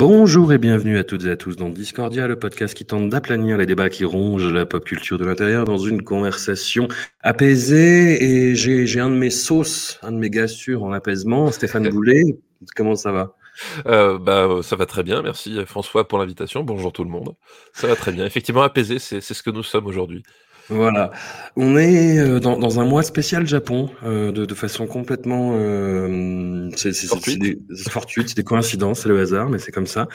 Bonjour et bienvenue à toutes et à tous dans Discordia, le podcast qui tente d'aplanir les débats qui rongent la pop culture de l'intérieur dans une conversation apaisée. Et j'ai un de mes sauces, un de mes gars sûrs en apaisement, Stéphane Boulet. Comment ça va? Euh, bah, euh, ça va très bien, merci François pour l'invitation. Bonjour tout le monde. Ça va très bien. Effectivement, apaisé, c'est ce que nous sommes aujourd'hui. Voilà. On est euh, dans, dans un mois spécial Japon, euh, de, de façon complètement euh, c'est c'est- c'est Fortuite. des c'est fortuite, c'est des coïncidences, c'est le hasard, mais c'est comme ça.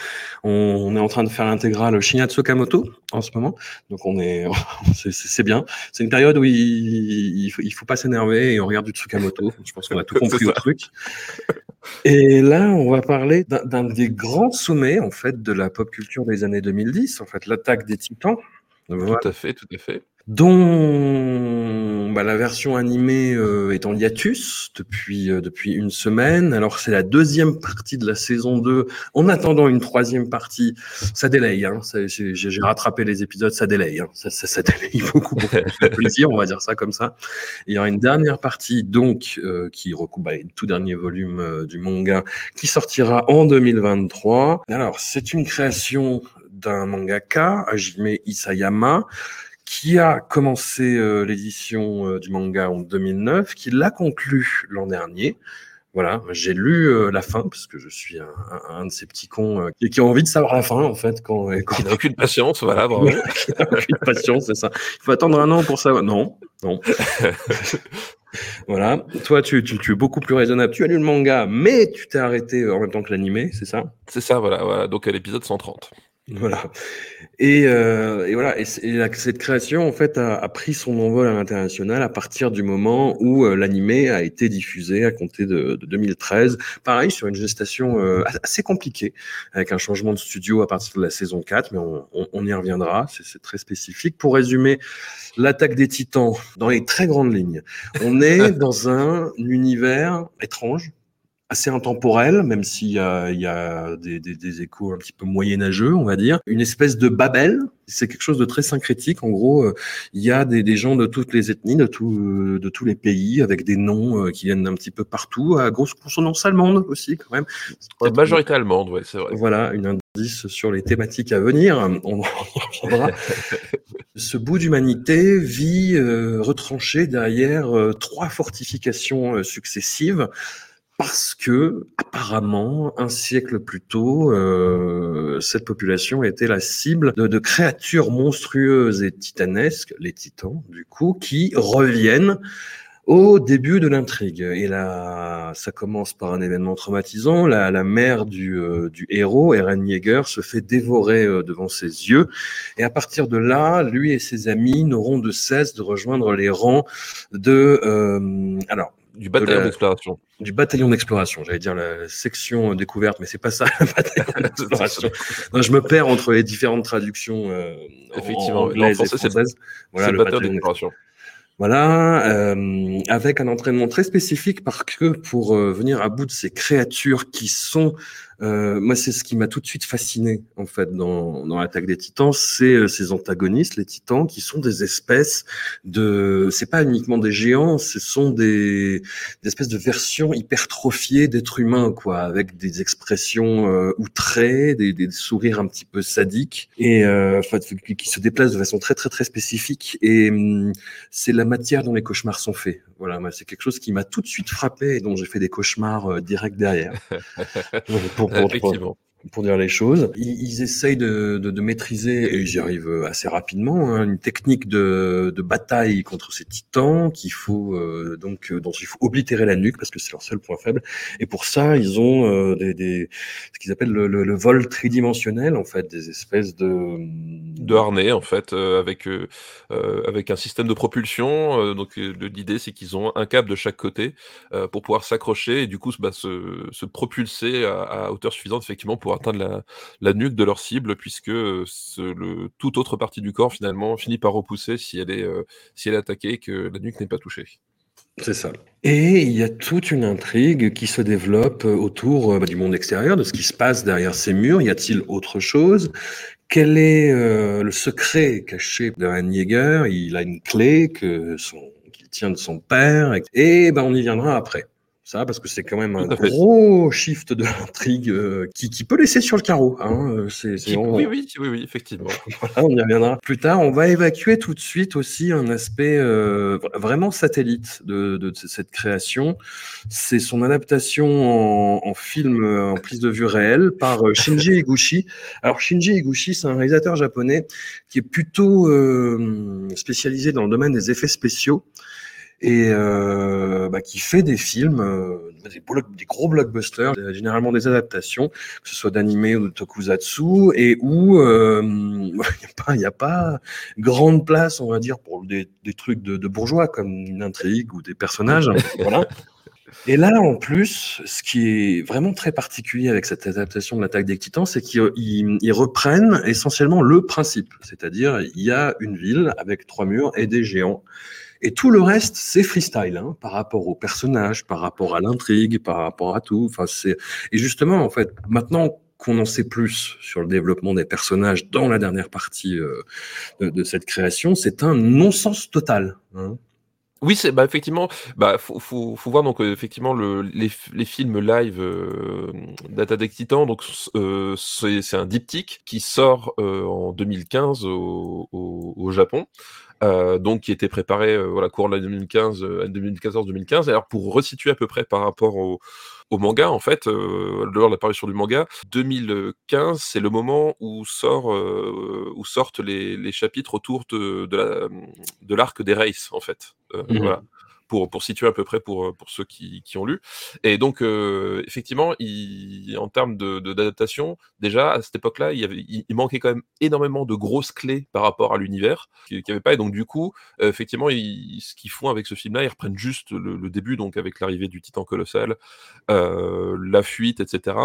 On, on est en train de faire l'intégrale Shinya Tsukamoto en ce moment, donc on est c'est c'est- c'est bien. C'est une période où il, il faut, il faut pas s'énerver et on regarde du Tsukamoto. Je pense qu'on a tout compris C'est au truc. Et là, on va parler d'un d'un des grands sommets en fait de la pop culture des années 2010, en fait l'attaque des Titans. Voilà Tout à fait, tout à fait. dont bah, la version animée euh, est en hiatus depuis, euh, depuis une semaine. Alors c'est la deuxième partie de la saison 2. En attendant une troisième partie, ça délaye. Hein. J'ai rattrapé les épisodes, ça délaye. Hein. Ça, ça, ça délaye beaucoup, de plaisir, on va dire ça comme ça. Et il y aura une dernière partie donc euh, qui recoupe bah, le tout dernier volume euh, du manga qui sortira en 2023. Alors c'est une création d'un mangaka, Hajime Isayama, qui a commencé euh, l'édition euh, du manga en 2009, qui l'a conclu l'an dernier. Voilà, j'ai lu euh, la fin parce que je suis un, un- un de ces petits cons euh, qui, qui ont envie de savoir la fin en fait quand, quand Qui n'a aucune patience, voilà, bravo. qui n'a aucune patience, c'est ça. Il faut attendre un an pour savoir. Non, non. voilà. Toi, tu, tu, tu es beaucoup plus raisonnable. Tu as lu le manga, mais tu t'es arrêté en même temps que l'animé, c'est ça? C'est ça, voilà, voilà. Donc à l'épisode 130. Voilà. Et, euh, et voilà. Et, c'est- et la- cette création, en fait, a, a pris son envol à l'international à partir du moment où euh, l'animé a été diffusé à compter de, de 2013. Pareil, sur une gestation euh, assez compliquée, avec un changement de studio à partir de la saison 4, mais on, on- on y reviendra. C'est très spécifique. Pour résumer, l'attaque des titans, dans les très grandes lignes, on est dans un univers étrange assez intemporel, même s'il y a, il y a des, des, des échos un petit peu moyenâgeux, on va dire. Une espèce de Babel, c'est quelque chose de très syncrétique. En gros, euh, il y a des, des gens de toutes les ethnies, de, tout, euh, de tous les pays, avec des noms euh, qui viennent d'un petit peu partout, à grosse consonance allemande aussi, quand même. Peut-être- majorité allemande, ouais, c'est vrai. voilà, une indice sur les thématiques à venir. On reviendra. Ce bout d'humanité vit euh, retranché derrière euh, trois fortifications euh, successives parce que apparemment un siècle plus tôt, euh, cette population était la cible de, créatures monstrueuses et titanesques, les titans du coup, qui reviennent au début de l'intrigue. Et là, ça commence par un événement traumatisant. La, mère du, euh, héros, Eren Yeager, se fait dévorer euh, devant ses yeux. Et à partir de là, lui et ses amis n'auront de cesse de rejoindre les rangs de... euh, alors, Du bataillon d'exploration. du bataillon d'exploration. J'allais dire la section euh, découverte, mais c'est pas ça, le bataillon d'exploration. Non, je me perds entre les différentes traductions euh, en- Effectivement, en en français, c'est. Voilà, le bataillon d'exploration. voilà, euh, avec un entraînement très spécifique parce que pour euh, venir à bout de ces créatures qui sont, euh, moi c'est ce qui m'a tout de suite fasciné en fait dans, dans l'attaque des Titans, c'est euh, ces antagonistes, les Titans, qui sont des espèces de, c'est pas uniquement des géants, ce sont des, des espèces de versions hypertrophiées d'êtres humains quoi, avec des expressions euh, outrées, des, des sourires un petit peu sadiques et euh, enfin, qui se déplacent de façon très très très spécifique et hum, c'est la matière dont les cauchemars sont faits. Voilà, c'est quelque chose qui m'a tout de suite frappé et dont j'ai fait des cauchemars euh, direct derrière. pour- pour- pour dire les choses. Ils, ils essayent de, de, de, maîtriser, et ils y arrivent assez rapidement, hein, une technique de, de, bataille contre ces titans qu'il faut euh, donc dont il faut oblitérer la nuque parce que c'est leur seul point faible. Et pour ça, ils ont euh, des, des, ce qu'ils appellent le, le, le, vol tridimensionnel, en fait, des espèces de de harnais en fait, euh, avec euh, avec un système de propulsion. donc l'idée c'est qu'ils ont un câble de chaque côté pour pouvoir s'accrocher et du coup bah, se, se propulser à, à hauteur suffisante effectivement pour atteindre la, la, nuque de leur cible, puisque ce, le, toute autre partie du corps finalement finit par repousser si elle est, euh, si elle est attaquée et que la nuque n'est pas touchée. C'est ça. Et il y a toute une intrigue qui se développe autour bah, du monde extérieur, de ce qui se passe derrière ces murs. Y a-t-il autre chose? Quel est euh, le secret caché d'un Jäger? Il a une clé que son, qu'il tient de son père. Et ben, on y viendra après ça, parce que c'est quand même un gros shift de l'intrigue euh, qui, qui, peut laisser sur le carreau. Hein. Euh, c'est, c'est on... oui, oui, oui, oui, effectivement. voilà, on y reviendra plus tard. On va évacuer tout de suite aussi un aspect euh, vraiment satellite de, de, de, cette création. C'est son adaptation en, en, film en prise de vue réelle par Shinji Higuchi. Alors Shinji Higuchi, c'est un réalisateur japonais qui est plutôt euh, spécialisé dans le domaine des effets spéciaux et euh, bah, qui fait des films, euh, des, des, gros blockbusters, euh, généralement des adaptations, que ce soit d'animé ou de tokusatsu, et où euh, il n'y a, pas, y a pas grande place, on va dire, pour des, des trucs de, de, bourgeois comme une intrigue ou des personnages. voilà. Et là, en plus, ce qui est vraiment très particulier avec cette adaptation de l'attaque des titans, c'est qu'ils ils reprennent essentiellement le principe. C'est-à-dire, il y a une ville avec trois murs et des géants. Et tout le reste, c'est freestyle, hein, par rapport aux personnages, par rapport à l'intrigue, par rapport à tout. Enfin, c'est et justement, en fait, maintenant qu'on en sait plus sur le développement des personnages dans la dernière partie euh, de, cette création, c'est un non-sens total. Hein. Oui, c'est bah effectivement, bah faut, faut, faut voir donc euh, effectivement le, les, les films live euh, d'Attaque des Titans. Donc euh, c'est un diptyque qui sort euh, en 2015 au, au, au Japon. Euh, donc qui était préparé euh, voilà cours de l'année 2015 2014-2015 alors pour resituer à peu près par rapport au, au manga en fait euh, lors de l'apparition du manga 2015 c'est le moment où sort euh, où sortent les, les chapitres autour de de la de l'arc des races en fait. Mmh. voilà pour, pour situer à peu près pour, pour ceux qui, qui ont lu. Et donc, euh, effectivement, en termes d'adaptation, de, déjà, à cette époque-là, il, il, il, manquait quand même énormément de grosses clés par rapport à l'univers qu'il n'y avait pas. Et donc, du coup, euh, effectivement, ce qu'ils font avec ce film-là, ils reprennent juste le, début, donc avec l'arrivée du titan colossal, euh, la fuite, etc.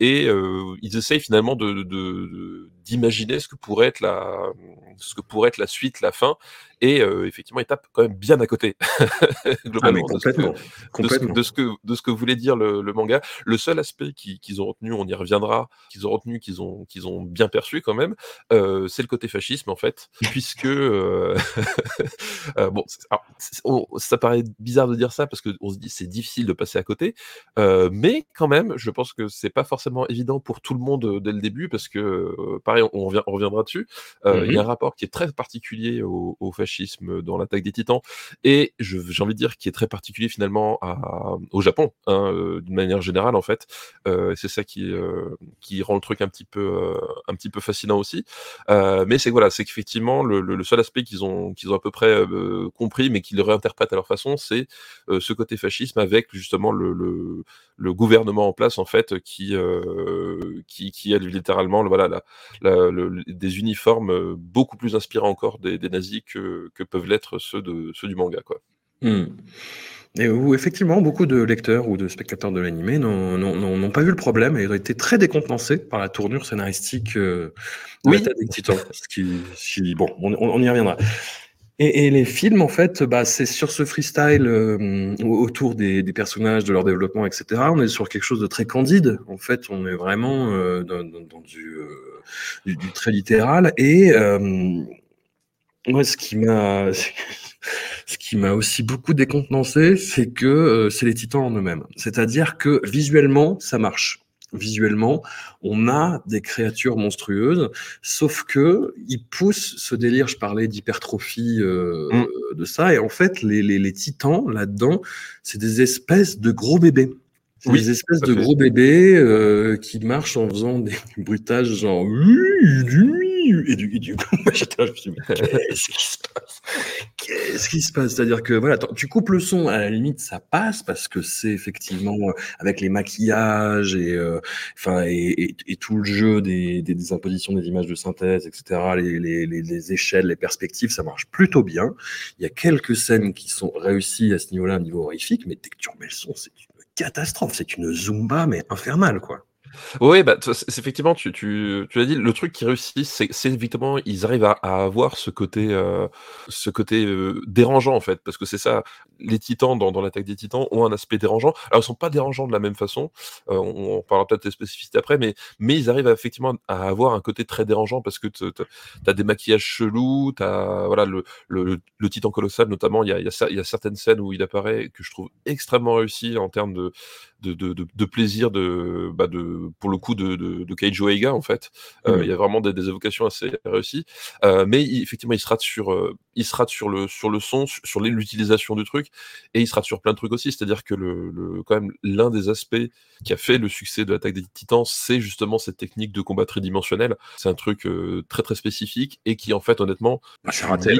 Et euh, ils essayent finalement de, de, d'imaginer ce que pourrait être la ce que pourrait être la suite, la fin, et euh, effectivement, il tape quand même bien à côté globalement ah, complètement, de, ce que, complètement. De, ce que, de ce que voulait dire le, le manga. Le seul aspect qu'ils qu ont retenu, on y reviendra, qu'ils ont retenu, qu'ils ont qu'ils ont bien perçu quand même, euh, c'est le côté fascisme en fait, puisque euh, euh bon, alors, on, ça paraît bizarre de dire ça parce que on se dit c'est difficile de passer à côté, euh, mais quand même, je pense que c'est pas forcément évident pour tout le monde dès le début parce que pareil, on, revient, on reviendra dessus. Mm -hmm. Il y a un rapport qui est très particulier au, au fascisme dans l'attaque des Titans et j'ai envie dire qui est très particulier finalement au Japon hein, euh, d'une manière générale en fait. Euh, c'est ça qui euh, qui rend le truc un petit peu un petit peu fascinant aussi. mais c'est voilà, c'est qu'effectivement le, seul aspect qu'ils ont qu'ils ont à peu près compris mais qu'ils réinterprètent à leur façon, c'est ce côté fascisme avec justement le, le, gouvernement en place en fait qui qui qui a littéralement voilà la, des uniformes beaucoup plus inspirants encore des, des nazis que, que peuvent l'être ceux de ceux du manga quoi. Mmh. Et où effectivement beaucoup de lecteurs ou de spectateurs de l'animé n'ont pas vu le problème et ont été très décompensés par la tournure scénaristique euh, de oui. des Titans. Ce qui, bon, on, on, y reviendra. Et, et, les films, en fait, bah, c'est sur ce freestyle euh, autour des, des, personnages, de leur développement, etc. On est sur quelque chose de très candide. En fait, on est vraiment euh, dans, dans, dans du, du, du, très littéral. Et moi, ce qui m'a ce qui m'a aussi beaucoup décontenancé, c'est que euh, c'est les titans en eux-mêmes. C'est-à-dire que visuellement, ça marche. Visuellement, on a des créatures monstrueuses, sauf que ils poussent ce délire. Je parlais d'hypertrophie euh, mmh. de ça, et en fait, les, les, les titans là-dedans, c'est des espèces de gros bébés. Des espèces de gros bébés euh, qui marchent en faisant des bruitages genre et du, et du coup, j'étais là, je me suis dit, qu'est-ce qui se passe? Qu'est-ce qui se passe? C'est-à-dire que voilà, tu coupes le son, à la limite ça passe parce que c'est effectivement euh, avec les maquillages et euh, et, et, tout le jeu des, des, des, impositions des images de synthèse, etc. Les, les, les, les, échelles, les perspectives, ça marche plutôt bien. Il y a quelques scènes qui sont réussies à ce niveau-là, au niveau horrifique, mais dès que tu remets le son, c'est une catastrophe, c'est une zumba mais infernale quoi. Oui, bah, c'est effectivement, tu, tu, tu l'as dit, le truc qui réussit, c'est évidemment, ils arrivent à, à avoir ce côté, euh, ce côté euh, dérangeant en fait, parce que c'est ça, les titans dans, dans l'attaque des titans ont un aspect dérangeant. Alors ils sont pas dérangeants de la même façon, euh, on, on, parlera peut-être des spécificités après, mais, mais ils arrivent à, effectivement à avoir un côté très dérangeant parce que tu as des maquillages chelous, tu as voilà, le, le, le, titan colossal notamment, il y a, y, a, y a certaines scènes où il apparaît que je trouve extrêmement réussi en termes de, de, de, de, plaisir de, bah de pour le coup de, de, de Keijo Eiga en fait. Euh, il y a vraiment des, des évocations assez réussies. Euh, mais il, effectivement, il se rate sur, euh, il se rate sur le sur le son, sur l'utilisation du truc, et il se rate sur plein de trucs aussi. C'est-à-dire que le, le quand même l'un des aspects qui a fait le succès de l'attaque des Titans, c'est justement cette technique de combat tridimensionnel. C'est un truc très très spécifique et qui en fait honnêtement, ah, raté.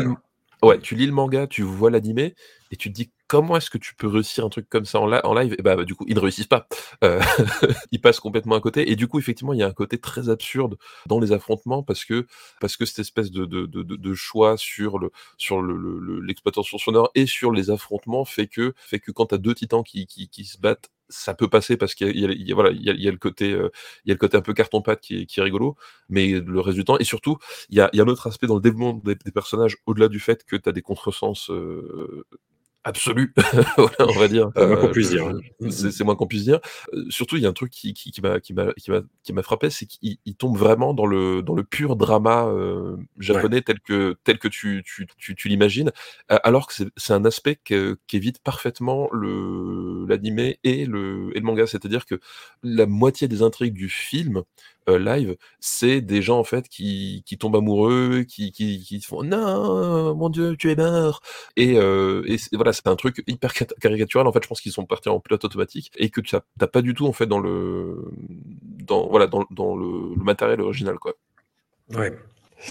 Ouais, tu lis le manga, tu vois l'animé, et tu te dis comment est-ce que tu peux réussir un truc comme ça en, live? Et bah, du coup, ils ne réussissent pas. Euh, ils passent complètement à côté. Et du coup, effectivement, il y a un côté très absurde dans les affrontements parce que parce que cette espèce de, de, de, choix sur le sur l'exploitation le, sonore et sur les affrontements fait que fait que quand tu as deux titans qui, qui, se battent ça peut passer parce qu'il y, y, voilà, il y, a, a le côté, euh, y a le côté un peu carton-pâte qui est, qui est rigolo, mais le temps, et surtout, il y a, a un autre aspect dans le développement des, des personnages, au-delà du fait que tu as des contresens euh, absolu, on va dire. C'est moins qu'on puisse dire. C'est moins qu'on puisse dire. surtout, il y a un truc qui, qui, qui m'a qui m'a qui m'a frappé, c'est qu'il tombe vraiment dans le dans le pur drama euh, japonais ouais. tel que tel que tu tu tu, tu l'imagines, alors que c'est un aspect qu'évite parfaitement le l'animé et le et le manga, c'est-à-dire que la moitié des intrigues du film euh, live, c'est des gens en fait qui, tombent amoureux, qui, qui, font non, mon Dieu, tu es mort. Et, euh, voilà, c'est un truc hyper caricatural. En fait, je pense qu'ils sont partis en pilote automatique et que tu n'as pas du tout en fait dans le dans voilà dans, le matériel original quoi. Ouais.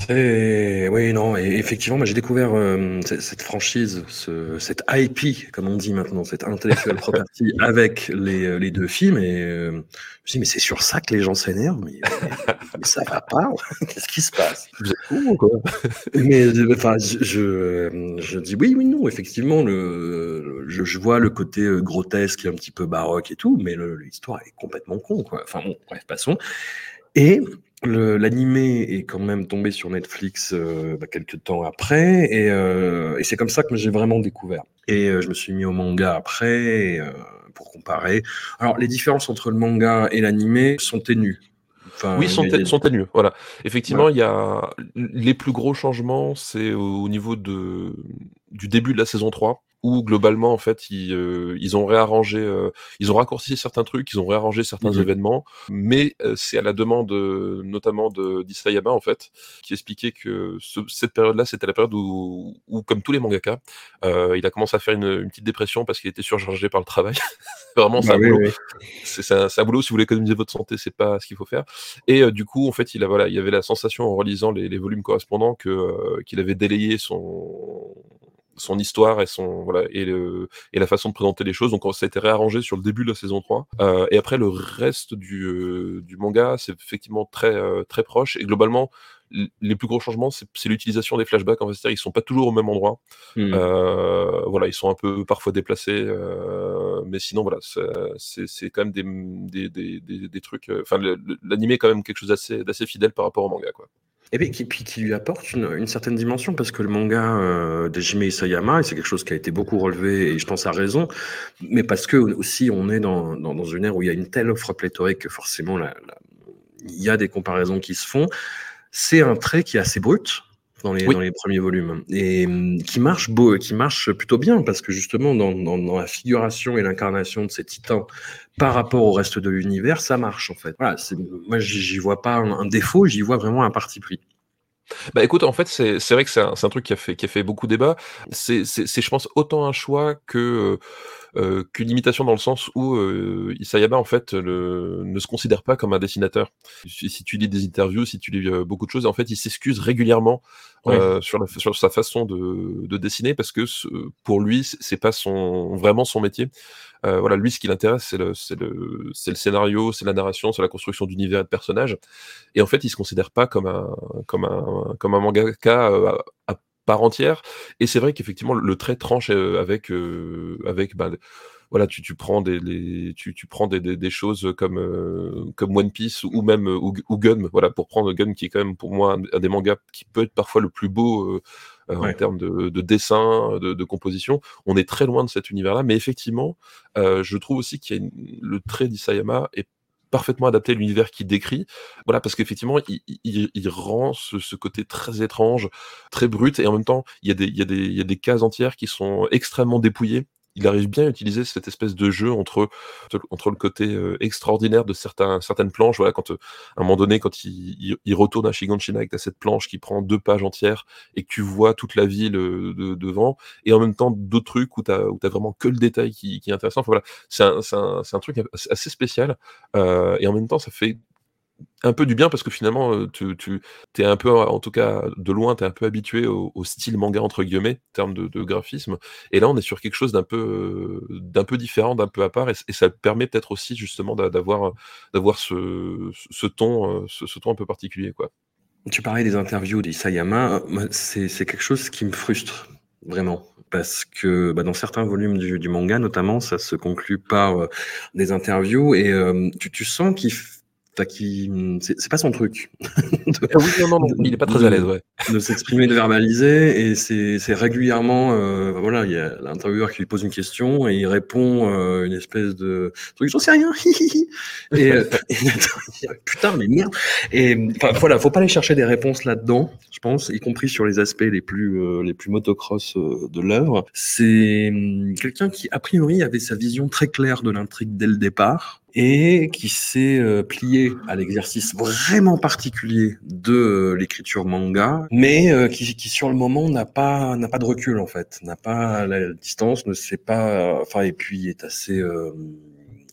Oui, non, et effectivement, moi j'ai découvert euh, cette franchise, ce, cette IP, comme on dit maintenant, cette intellectual property avec les, euh, les, deux films, et euh, je me suis dit, mais c'est sur ça que les gens s'énervent, mais, mais, mais, ça va pas, qu'est-ce qui se passe? Vous êtes fous quoi? Mais enfin, je, je, je, dis oui, oui, non, effectivement, le, je, je vois le côté grotesque, un petit peu baroque et tout, mais l'histoire est complètement con, quoi. Enfin bon, bref, passons. Et L'animé est quand même tombé sur Netflix euh, bah, quelques temps après, et, euh, et c'est comme ça que j'ai vraiment découvert. Et euh, je me suis mis au manga après euh, pour comparer. Alors les différences entre le manga et l'animé sont ténues. Enfin, oui, sont, sont ténues. Voilà. Effectivement, il ouais. y a les plus gros changements, c'est au niveau de du début de la saison 3 où globalement en fait ils, euh, ils ont réarrangé, euh, ils ont raccourci certains trucs, ils ont réarrangé certains mmh. événements, mais euh, c'est à la demande notamment de d'Isayama en fait, qui expliquait que ce, cette période-là c'était la période où, où, comme tous les mangaka, il a commencé à faire une, une petite dépression parce qu'il était surchargé par le travail. Vraiment, c'est bah, un, oui, oui. un, un, boulot. Si vous voulez économiser votre santé, c'est pas ce qu'il faut faire. Et du coup, en fait, il a voilà, il y avait la sensation en relisant les, les volumes correspondants que qu'il avait délayé son son histoire et son voilà et, le, et la façon de présenter les choses. Donc ça a été réarrangé sur le début de la saison 3. Euh, et après le reste du, euh, du manga, c'est effectivement très euh, très proche et globalement les plus gros changements, c'est l'utilisation des flashbacks. En fait, ils sont pas toujours au même endroit. Mmh. Euh, voilà, ils sont un peu parfois déplacés, euh, mais sinon, voilà, c'est quand même des, des, des, des trucs. Euh, enfin, l'animé est quand même quelque chose d'assez fidèle par rapport au manga, quoi. Et puis qui, qui, lui apporte une, une, certaine dimension, parce que le manga euh, d'Ejime Isayama, c'est quelque chose qui a été beaucoup relevé, et je pense à raison, mais parce que aussi on est dans, dans, dans une ère où il y a une telle offre pléthorique que forcément il y a des comparaisons qui se font. C'est un trait qui est assez brut, dans les, oui. dans les premiers volumes et qui marche beau, qui marche plutôt bien parce que justement dans, dans, dans la figuration et l'incarnation de ces titans par rapport au reste de l'univers, ça marche en fait. Voilà, moi j'y vois pas un, un défaut, j'y vois vraiment un parti pris. Bah écoute, en fait, c'est vrai que c'est un, un, truc qui a fait, qui a fait beaucoup débat. C'est, je pense, autant un choix que qu'une imitation dans le sens où Isayama en fait le, ne se considère pas comme un dessinateur. Si, si tu lis des interviews, si tu lis beaucoup de choses, en fait, il s'excuse régulièrement sur, la, sur sa façon de, de dessiner parce que pour lui, c'est pas son vraiment son métier. Euh, voilà, lui, ce qui l'intéresse, c'est le, le, le, scénario, c'est la narration, c'est la construction d'univers et de personnages. Et en fait, il se considère pas comme un, comme un, comme un mangaka euh, à, part entière. Et c'est vrai qu'effectivement, le trait tranche euh, avec, avec bah, voilà, tu, tu prends des, les, tu, tu, prends des, des, des choses comme, comme One Piece ou même ou, Gun, voilà, pour prendre Gun qui est quand même pour moi un, des mangas qui peut être parfois le plus beau euh, en termes de, de dessin, de, de, composition. On est très loin de cet univers-là, mais effectivement, euh, je trouve aussi qu'il y a le trait d'Isayama est parfaitement adapté à l'univers qu'il décrit. Voilà, parce qu'effectivement, il, rend ce, côté très étrange, très brut, et en même temps, il y a des cases entières qui sont extrêmement dépouillées il arrive bien à utiliser cette espèce de jeu entre, entre le côté euh, extraordinaire de certains, certaines planches. Voilà, quand euh, à un moment donné, quand il, il, retourne à Shiganshina avec cette planche qui prend deux pages entières et que tu vois toute la ville euh, de, devant, et en même temps d'autres trucs où tu as, as, vraiment que le détail qui, qui est intéressant. Enfin, voilà, c'est un, un, un, truc assez spécial euh, et en même temps, ça fait un peu du bien parce que finalement, tu, tu es un peu, en tout cas de loin, tu es un peu habitué au, style manga entre guillemets, en termes de, graphisme. Et là, on est sur quelque chose d'un peu, d'un peu différent, d'un peu à part, et, ça permet peut-être aussi justement d'avoir, d'avoir ce, ton, ce, ton un peu particulier, quoi. Tu parlais des interviews d'Isayama, c'est, c'est quelque chose qui me frustre vraiment parce que bah, dans certains volumes du, du, manga notamment ça se conclut par des interviews et tu, tu sens qu'il qui c'est pas son truc. de, ah oui, non, non, il est pas très à l'aise, ouais. De s'exprimer, de verbaliser, et c'est régulièrement, euh, voilà, il y a l'intervieweur qui lui pose une question et il répond euh, une espèce de truc, j'en sais rien, et, euh, et, putain, mais merde. Et enfin, voilà, faut pas aller chercher des réponses là-dedans, je pense, y compris sur les aspects les plus euh, les plus motocross euh, de l'œuvre. C'est hum, quelqu'un qui a priori avait sa vision très claire de l'intrigue dès le départ et qui s'est euh, plié à l'exercice vraiment particulier de euh, l'écriture manga, mais euh, qui, qui, sur le moment n'a pas n'a pas de recul en fait, n'a pas la distance, ne sait pas, enfin et puis est assez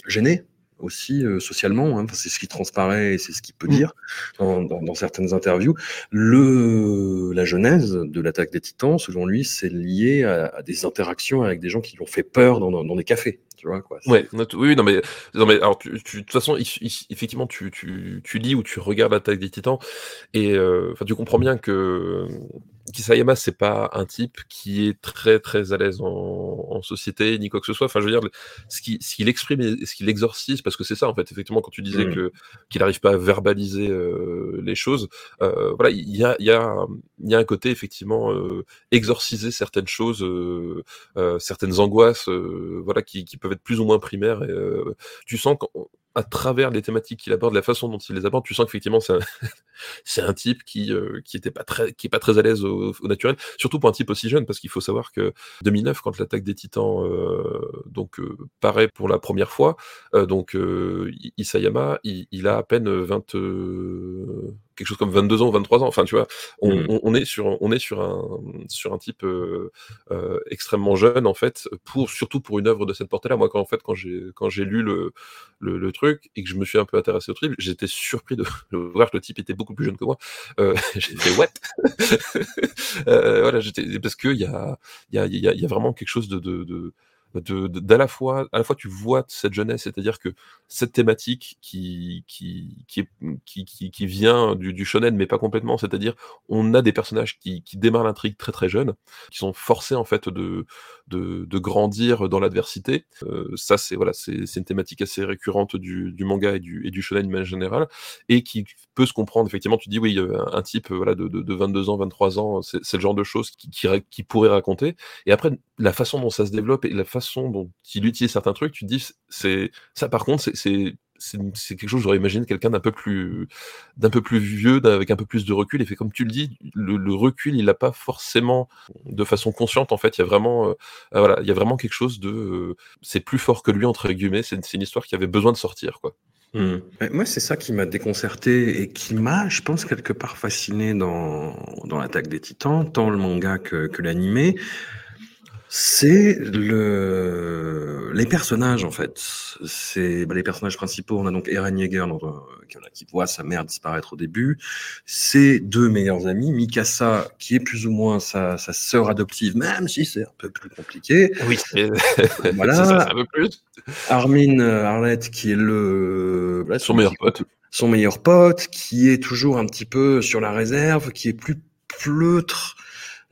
gêné aussi socialement, hein, c'est ce qui transparaît et c'est ce qu'il peut mmh. dire dans, dans, dans, certaines interviews. Le, la genèse de l'attaque des titans, selon lui, c'est lié à, à, des interactions avec des gens qui lui ont fait peur dans, dans des cafés Ouais, oui, non mais, non mais alors, de toute façon, effectivement, tu, tu, tu lis ou tu regardes l'attaque des Titans et euh, tu comprends bien que Kisayama, c'est pas un type qui est très très à l'aise en, en, société ni quoi que ce soit. Enfin, je veux dire, ce qu'il ce exprime et ce qu'il exorcise, parce que c'est ça en fait. Effectivement, quand tu disais mmh. que qu'il n'arrive pas à verbaliser euh, les choses, euh, voilà, il y a il y a il y a un côté effectivement euh, exorciser certaines choses, euh, euh, certaines angoisses, voilà, qui, qui peuvent être plus ou moins primaires. Et, tu sens qu'à travers les thématiques qu'il aborde, la façon dont il les aborde, tu sens qu'effectivement c'est un, un type qui euh, qui était pas très qui est pas très à l'aise au, au, naturel, surtout pour un type aussi jeune, parce qu'il faut savoir que 2009, quand l'attaque des Titans euh, donc euh, paraît pour la première fois, donc Isayama, il, il, a à peine 20 quelque chose comme 22 ans ou 23 ans. Enfin, tu vois, on, mmh. on, on, est sur, on est sur un, sur un type euh, euh, extrêmement jeune, en fait, pour, surtout pour une œuvre de cette portée-là. Moi, quand, en fait, quand j'ai, quand j'ai lu le, le, le, truc et que je me suis un peu intéressé au truc, j'étais surpris de, voir que le type était beaucoup plus jeune que moi. Euh, j'ai fait what? Euh, Voilà, j'étais, parce qu'il y a, il y, a, y, a, y a vraiment quelque chose de, de, de de, d'à la fois, à la fois tu vois cette jeunesse, c'est-à-dire que cette thématique qui qui qui, qui, vient du, du, shonen, mais pas complètement, c'est-à-dire on a des personnages qui, qui démarrent l'intrigue très très jeunes, qui sont forcés en fait de de, de grandir dans l'adversité. Euh, ça c'est voilà, c'est, une thématique assez récurrente du, du manga et du et du shonen en général, et qui se comprendre effectivement. Tu dis oui, euh, un type voilà de, de, de 22 ans, 23 ans, c'est, c'est le genre de choses qui, pourrait raconter. Et après la façon dont ça se développe et la façon dont il utilise certains trucs, tu dis, c'est ça par contre, c'est c'est quelque chose j'aurais imaginé quelqu'un d'un peu plus d'un peu plus vieux avec un peu plus de recul et fait comme tu le dis le, recul il l'a pas forcément de façon consciente en fait il y a vraiment euh, voilà il y a vraiment quelque chose de euh, c'est plus fort que lui entre guillemets c'est une histoire qui avait besoin de sortir quoi mmh. Moi, c'est ça qui m'a déconcerté et qui m'a, je pense, quelque part fasciné dans, dans l'attaque des titans, tant le manga que, que l'animé c'est le les personnages, en fait, c'est bah, les personnages principaux. On a donc Eren Yeager qui, qui, voit sa mère disparaître au début. Ses deux meilleurs amis, Mikasa, qui est plus ou moins sa, sa sœur adoptive, même si c'est un peu plus compliqué. Oui, voilà. ça, un peu plus. Armin Arlette, qui est le son meilleur pote. Son meilleur pote, qui est toujours un petit peu sur la réserve, qui est plus pleutre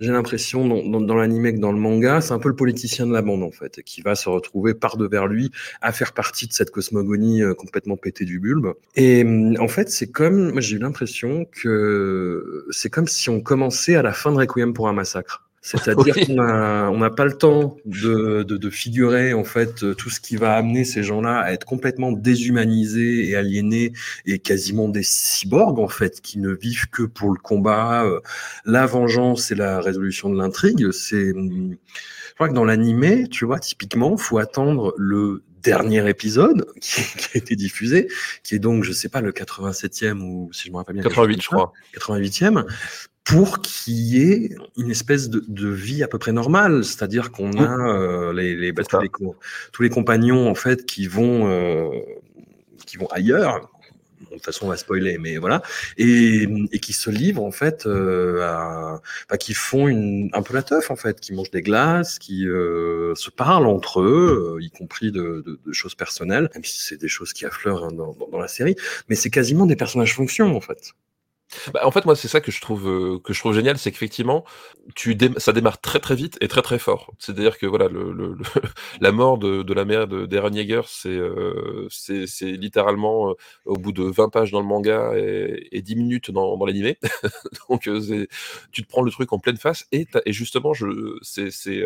j'ai l'impression dans, dans, l'anime que dans le manga, c'est un peu le politicien de la bande en fait, qui va se retrouver par devers lui à faire partie de cette cosmogonie euh, complètement pétée du bulbe. Et hum, en fait, c'est comme, moi j'ai eu l'impression que c'est comme si on commençait à la fin de Requiem pour un massacre. C'est-à-dire qu'on n'a pas le temps de, de, figurer en fait tout ce qui va amener ces gens-là à être complètement déshumanisés et aliénés et quasiment des cyborgs en fait qui ne vivent que pour le combat, euh, la vengeance et la résolution de l'intrigue. C'est, je crois que dans l'animé, tu vois, typiquement, faut attendre le dernier épisode qui, a été diffusé, qui est donc, je sais pas, le 87e ou si je me rappelle bien. 88, je crois. 88e, pour qu'il y ait une espèce de, de, vie à peu près normale, c'est-à-dire qu'on a euh, les, les, bah, tous, les, tous, les, compagnons en fait qui vont euh, qui vont ailleurs. de toute façon, on va spoiler, mais voilà, et, et qui se livrent en fait, euh, à, bah, qui font une, un peu la teuf en fait, qui mangent des glaces, qui euh, se parlent entre eux, euh, y compris de, de, de, choses personnelles, même si c'est des choses qui affleurent hein, dans, dans, dans, la série, mais c'est quasiment des personnages fonction en fait. Bah, en fait, moi, c'est ça que je trouve euh, que je trouve génial, c'est qu'effectivement, tu ça démarre très très vite et très très fort. C'est-à-dire que voilà, le, le, la mort de, de la mère d'Eren Yeager, c'est euh, c'est littéralement euh, au bout de 20 pages dans le manga et, et 10 minutes dans, dans l'animé. Donc, euh, tu te prends le truc en pleine face et, et justement, c'est c'est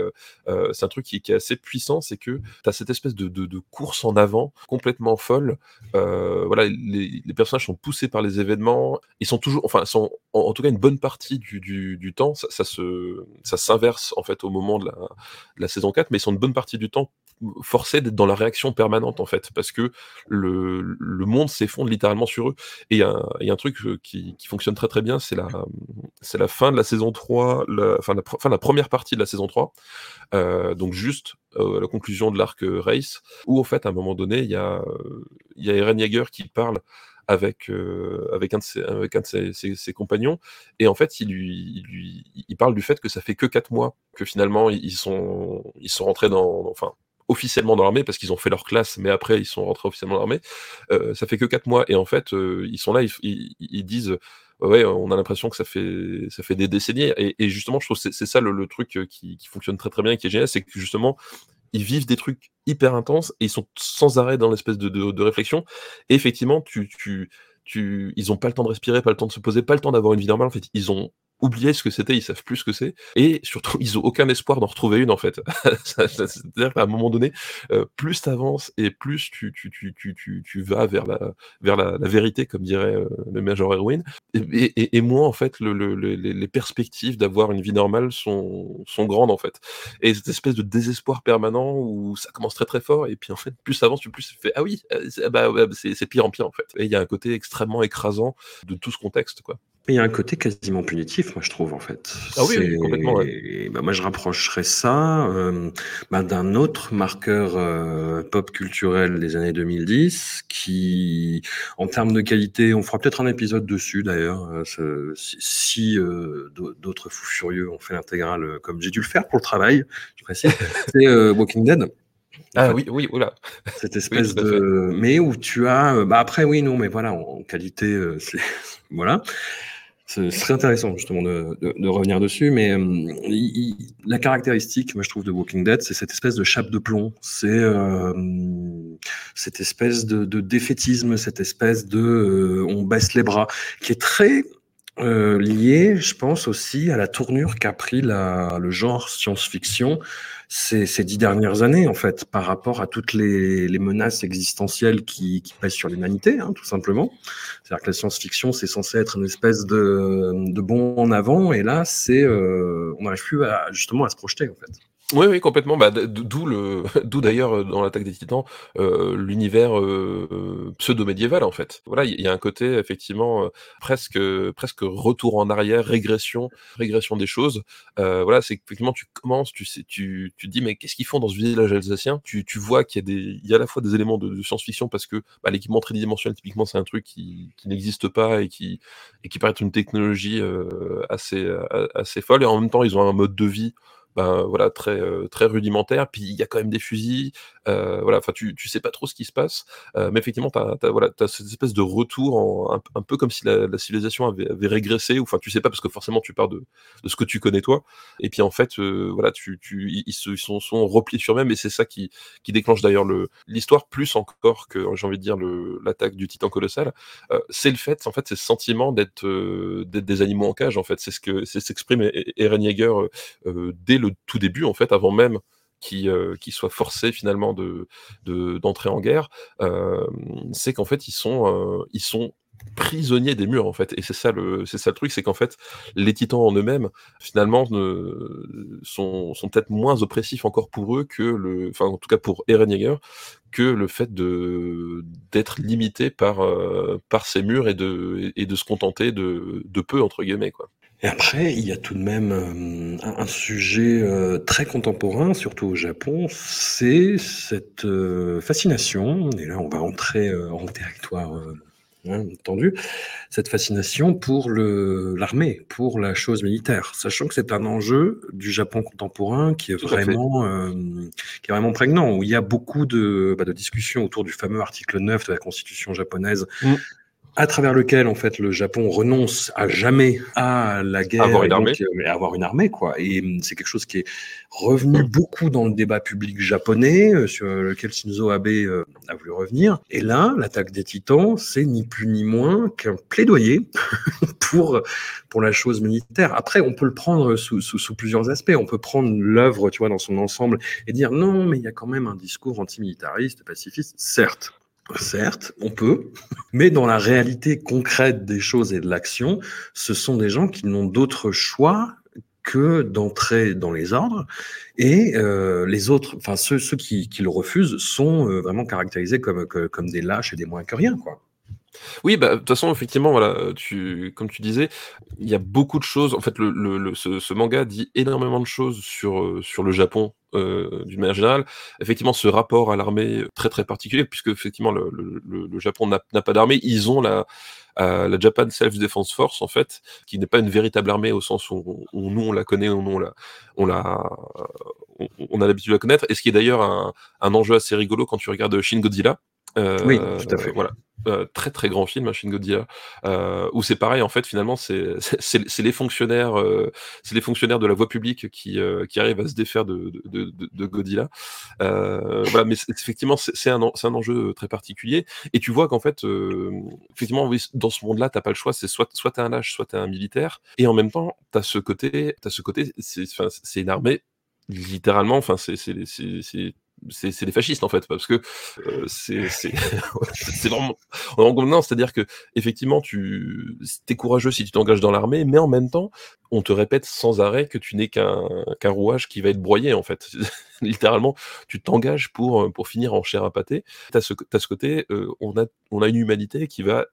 c'est un truc qui, qui, est assez puissant, c'est que tu as cette espèce de, de, de, course en avant complètement folle. voilà, les, les personnages sont poussés par les événements, ils sont toujours enfin, en, tout cas, une bonne partie du, temps, ça, ça, se, ça s'inverse en fait au moment de la, saison 4, mais ils sont une bonne partie du temps forcés d'être dans la réaction permanente en fait, parce que le, monde s'effondre littéralement sur eux. Et il y, a un truc euh, qui, fonctionne très très bien, c'est la, la fin de la saison 3, la, enfin, la, fin, la première partie de la saison 3, euh, donc juste euh, la conclusion de l'arc euh, Race, où en fait à un moment donné, il y a, y a Eren Jaeger qui parle avec, euh, avec un de, ses, compagnons. Et en fait, il, lui, il, parle du fait que ça fait que quatre mois que finalement ils sont, ils sont rentrés dans, enfin, officiellement dans l'armée parce qu'ils ont fait leur classe, mais après ils sont rentrés officiellement dans l'armée. Euh, ça fait que quatre mois et en fait euh, ils sont là, ils, disent ouais, on a l'impression que ça fait ça fait des décennies et, justement je trouve c'est c'est ça le, le truc qui, qui, fonctionne très très bien et qui est génial, c'est que justement ils vivent des trucs hyper intenses et ils sont sans arrêt dans l'espèce de, de, de, réflexion. Et effectivement, tu, tu, tu, ils ont pas le temps de respirer, pas le temps de se poser, pas le temps d'avoir une vie normale. En fait, ils ont oublié ce que c'était, ils savent plus ce que c'est, et surtout ils ont aucun espoir d'en retrouver une en fait. C'est-à-dire qu'à un moment donné, euh, plus t'avances et plus tu, tu, tu, tu, tu, tu vas vers la, vers la, la vérité, comme dirait euh, le Major Erwin, et, et, et, moins en fait le, le, le, les perspectives d'avoir une vie normale sont, sont grandes en fait. Et cette espèce de désespoir permanent où ça commence très très fort, et puis en fait plus t'avances, plus tu fais ah oui, euh, bah, c'est pire en pire en fait. Et il y a un côté extrêmement écrasant de tout ce contexte quoi. Il y a un côté quasiment punitif, moi je trouve en fait. Ah oui, oui complètement. Ouais. Bah, moi je rapprocherais ça euh, bah, d'un autre marqueur euh, pop culturel des années 2010 qui, en termes de qualité, on fera peut-être un épisode dessus d'ailleurs, euh, si, d'autres fous furieux ont fait l'intégrale comme j'ai dû le faire pour le travail, je précise, c'est Walking Dead. Ah fait, oui, oui, oula. Cette espèce oui, de, mais où tu as, bah après oui, non, mais voilà, en, en qualité, c'est voilà. Ce serait intéressant justement de, revenir dessus, mais euh, la caractéristique, moi je trouve, de Walking Dead, c'est cette espèce de chape de plomb, c'est euh, cette espèce de, défaitisme, cette espèce de euh, on baisse les bras, qui est très euh, lié, je pense aussi à la tournure qu'a pris le genre science-fiction ces, dix dernières années, en fait, par rapport à toutes les, les menaces existentielles qui, qui pèsent sur l'humanité, hein, tout simplement. C'est-à-dire que la science-fiction, c'est censé être une espèce de, de bon en avant, et là, c'est, euh, on n'arrive plus à, justement à se projeter, en fait. Oui, oui, complètement. Bah, d'où le, d'où d'ailleurs euh, dans l'attaque des Titans euh, l'univers euh, pseudo-médiéval en fait. Voilà, il y, a un côté effectivement presque, presque retour en arrière, régression, régression des choses. voilà, c'est effectivement tu commences, tu sais, tu, tu dis mais qu'est-ce qu'ils font dans ce village alsacien? Tu, tu vois qu'il y a des, il y a à la fois des éléments de, science-fiction parce que bah, l'équipement tridimensionnel typiquement c'est un truc qui, qui n'existe pas et qui, et qui paraît être une technologie assez, assez folle et en même temps ils ont un mode de vie ben voilà très très rudimentaire. Puis il y a quand même des fusils voilà enfin tu tu sais pas trop ce qui se passe. Mais effectivement tu as, voilà cette espèce de retour en, un, peu comme si la, civilisation avait, avait régressé. Enfin tu sais pas parce que forcément tu pars de, de ce que tu connais toi. Et puis en fait voilà tu tu ils, se, sont, repliés sur eux-mêmes et c'est ça qui qui déclenche d'ailleurs le l'histoire. Plus encore que j'ai envie de dire l'attaque du titan colossal. C'est le fait en fait c'est ce sentiment d'être des animaux en cage en fait. C'est ce que s'exprime Eren Yeager dès le tout début, en fait, avant même qu'il euh, soit forcé finalement de d'entrer en guerre, euh, c'est qu'en fait ils sont euh, ils sont prisonniers des murs en fait. Et c'est ça le truc c'est qu'en fait les titans en eux-mêmes finalement sont, peut-être moins oppressifs encore pour eux que en tout cas pour Eren que le fait d'être limité par par ces murs et de et de se contenter de de peu entre guillemets quoi et après, il y a tout de même euh, un, sujet euh, très contemporain, surtout au Japon, c'est cette euh, fascination, et là on va entrer en territoire hein, entendu, cette fascination pour l'armée, pour la chose militaire, sachant que c'est un enjeu du Japon contemporain qui est vraiment qui est vraiment prégnant, où il y a beaucoup de, bah, de discussions autour du fameux article 9 de la Constitution japonaise. Mm à travers lequel en fait le Japon renonce à jamais à la guerre, avoir une armée, euh, avoir une armée quoi. Et hum, c'est quelque chose qui est revenu beaucoup dans le débat public japonais euh, sur lequel Shinzo Abe euh, a voulu revenir. Et là, l'attaque des Titans, c'est ni plus ni moins qu'un plaidoyer pour pour la chose militaire. Après, on peut le prendre sous, sous, sous plusieurs aspects. On peut prendre l'œuvre, tu vois, dans son ensemble et dire non, mais il y a quand même un discours antimilitariste, pacifiste, certes. Certes, on peut, mais dans la réalité concrète des choses et de l'action, ce sont des gens qui n'ont d'autre choix que d'entrer dans les ordres et euh, les autres, enfin ceux, ceux qui, le refusent, sont euh, vraiment caractérisés comme, des lâches et des moins que rien, quoi. Oui, bah, de toute façon, effectivement, voilà, comme tu disais, il y a beaucoup de choses. En fait, le, ce, ce, manga dit énormément de choses sur, euh, sur le Japon euh, d'une manière générale. Effectivement, ce rapport à l'armée très très particulier, puisque effectivement le, le, le Japon n'a pas d'armée, ils ont la, euh, la Japan Self Defense Force en fait, qui n'est pas une véritable armée au sens où, nous on la connaît, où nous on la, on la, on, a l'habitude de la connaître, et ce qui est d'ailleurs un, un enjeu assez rigolo quand tu regardes Shin Godzilla. Euh, oui, tout à fait. Voilà. Euh, très très grand film, Machine Godzilla, euh, où c'est pareil en fait finalement c'est c'est les fonctionnaires euh, c'est les fonctionnaires de la voie publique qui euh, qui arrivent à se défaire de de, de, de Godzilla. Euh, voilà, mais effectivement c'est un c'est un enjeu très particulier et tu vois qu'en fait effectivement dans ce monde-là t'as pas le choix, c'est soit soit t'es un lâche, soit t'es un militaire et en même temps t'as ce côté t'as ce côté c'est c'est une armée littéralement enfin c'est c'est c'est des fascistes en fait parce que euh, c'est c'est vraiment non c'est-à-dire que effectivement tu es courageux si tu t'engages dans l'armée mais en même temps on te répète sans arrêt que tu n'es qu'un qu'un rouage qui va être broyé en fait. Littéralement tu t'engages pour pour finir en chair à pâté. T'as ce as ce côté euh, on a on a une humanité qui va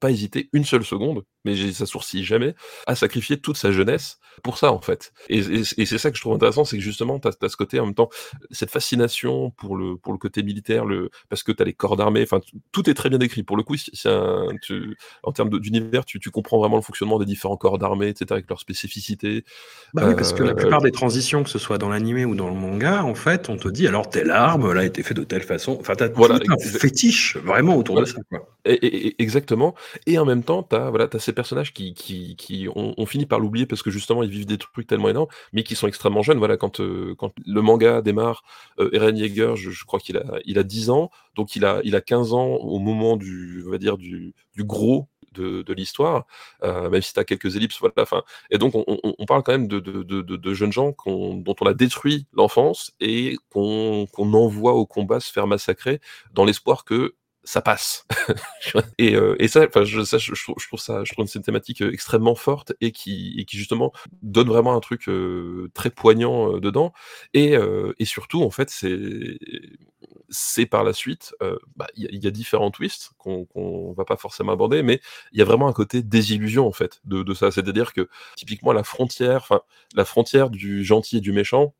pas hésiter une seule seconde, mais ça sourcille jamais, à sacrifier toute sa jeunesse pour ça, en fait. Et, c'est ça que je trouve intéressant, c'est que justement, tu as, ce côté, en même temps, cette fascination pour le, pour le côté militaire, le, parce que tu as les corps d'armée, enfin, tout est très bien décrit. Pour le coup, un, tu, en termes d'univers, tu, tu, comprends vraiment le fonctionnement des différents corps d'armée, etc., avec leurs spécificités. Bah oui, parce que la euh, plupart des transitions, que ce soit dans l'animé ou dans le manga, en fait, on te dit, alors, telle arme, elle a été faite de telle façon. Enfin, tu as voilà, un fétiche vraiment autour de ça. Quoi. Exactement. Et en même temps, tu as, voilà, as ces personnages qui, qui, qui ont, fini par l'oublier parce que justement, ils vivent des trucs tellement énormes, mais qui sont extrêmement jeunes. Voilà, quand, euh, quand le manga démarre, euh, Eren Yeager, je, crois qu'il a, il a 10 ans, donc il a, il a 15 ans au moment du, on va dire, du, du gros de, de l'histoire, euh, même si tu as quelques ellipses. Voilà, fin. Et donc, on, on, parle quand même de, de, de jeunes gens dont on a détruit l'enfance et qu'on envoie au combat se faire massacrer dans l'espoir que ça passe. et, euh, et, ça, enfin, je, ça, je, je, trouve ça, je trouve une thématique euh, extrêmement forte et qui, et qui justement donne vraiment un truc euh, très poignant euh, dedans. Et, euh, et surtout, en fait, c'est, c'est par la suite, bah, il y, y, a différents twists qu'on qu'on va pas forcément aborder, mais il y a vraiment un côté désillusion en fait de, de ça. C'est-à-dire que typiquement la frontière, enfin la frontière du gentil et du méchant,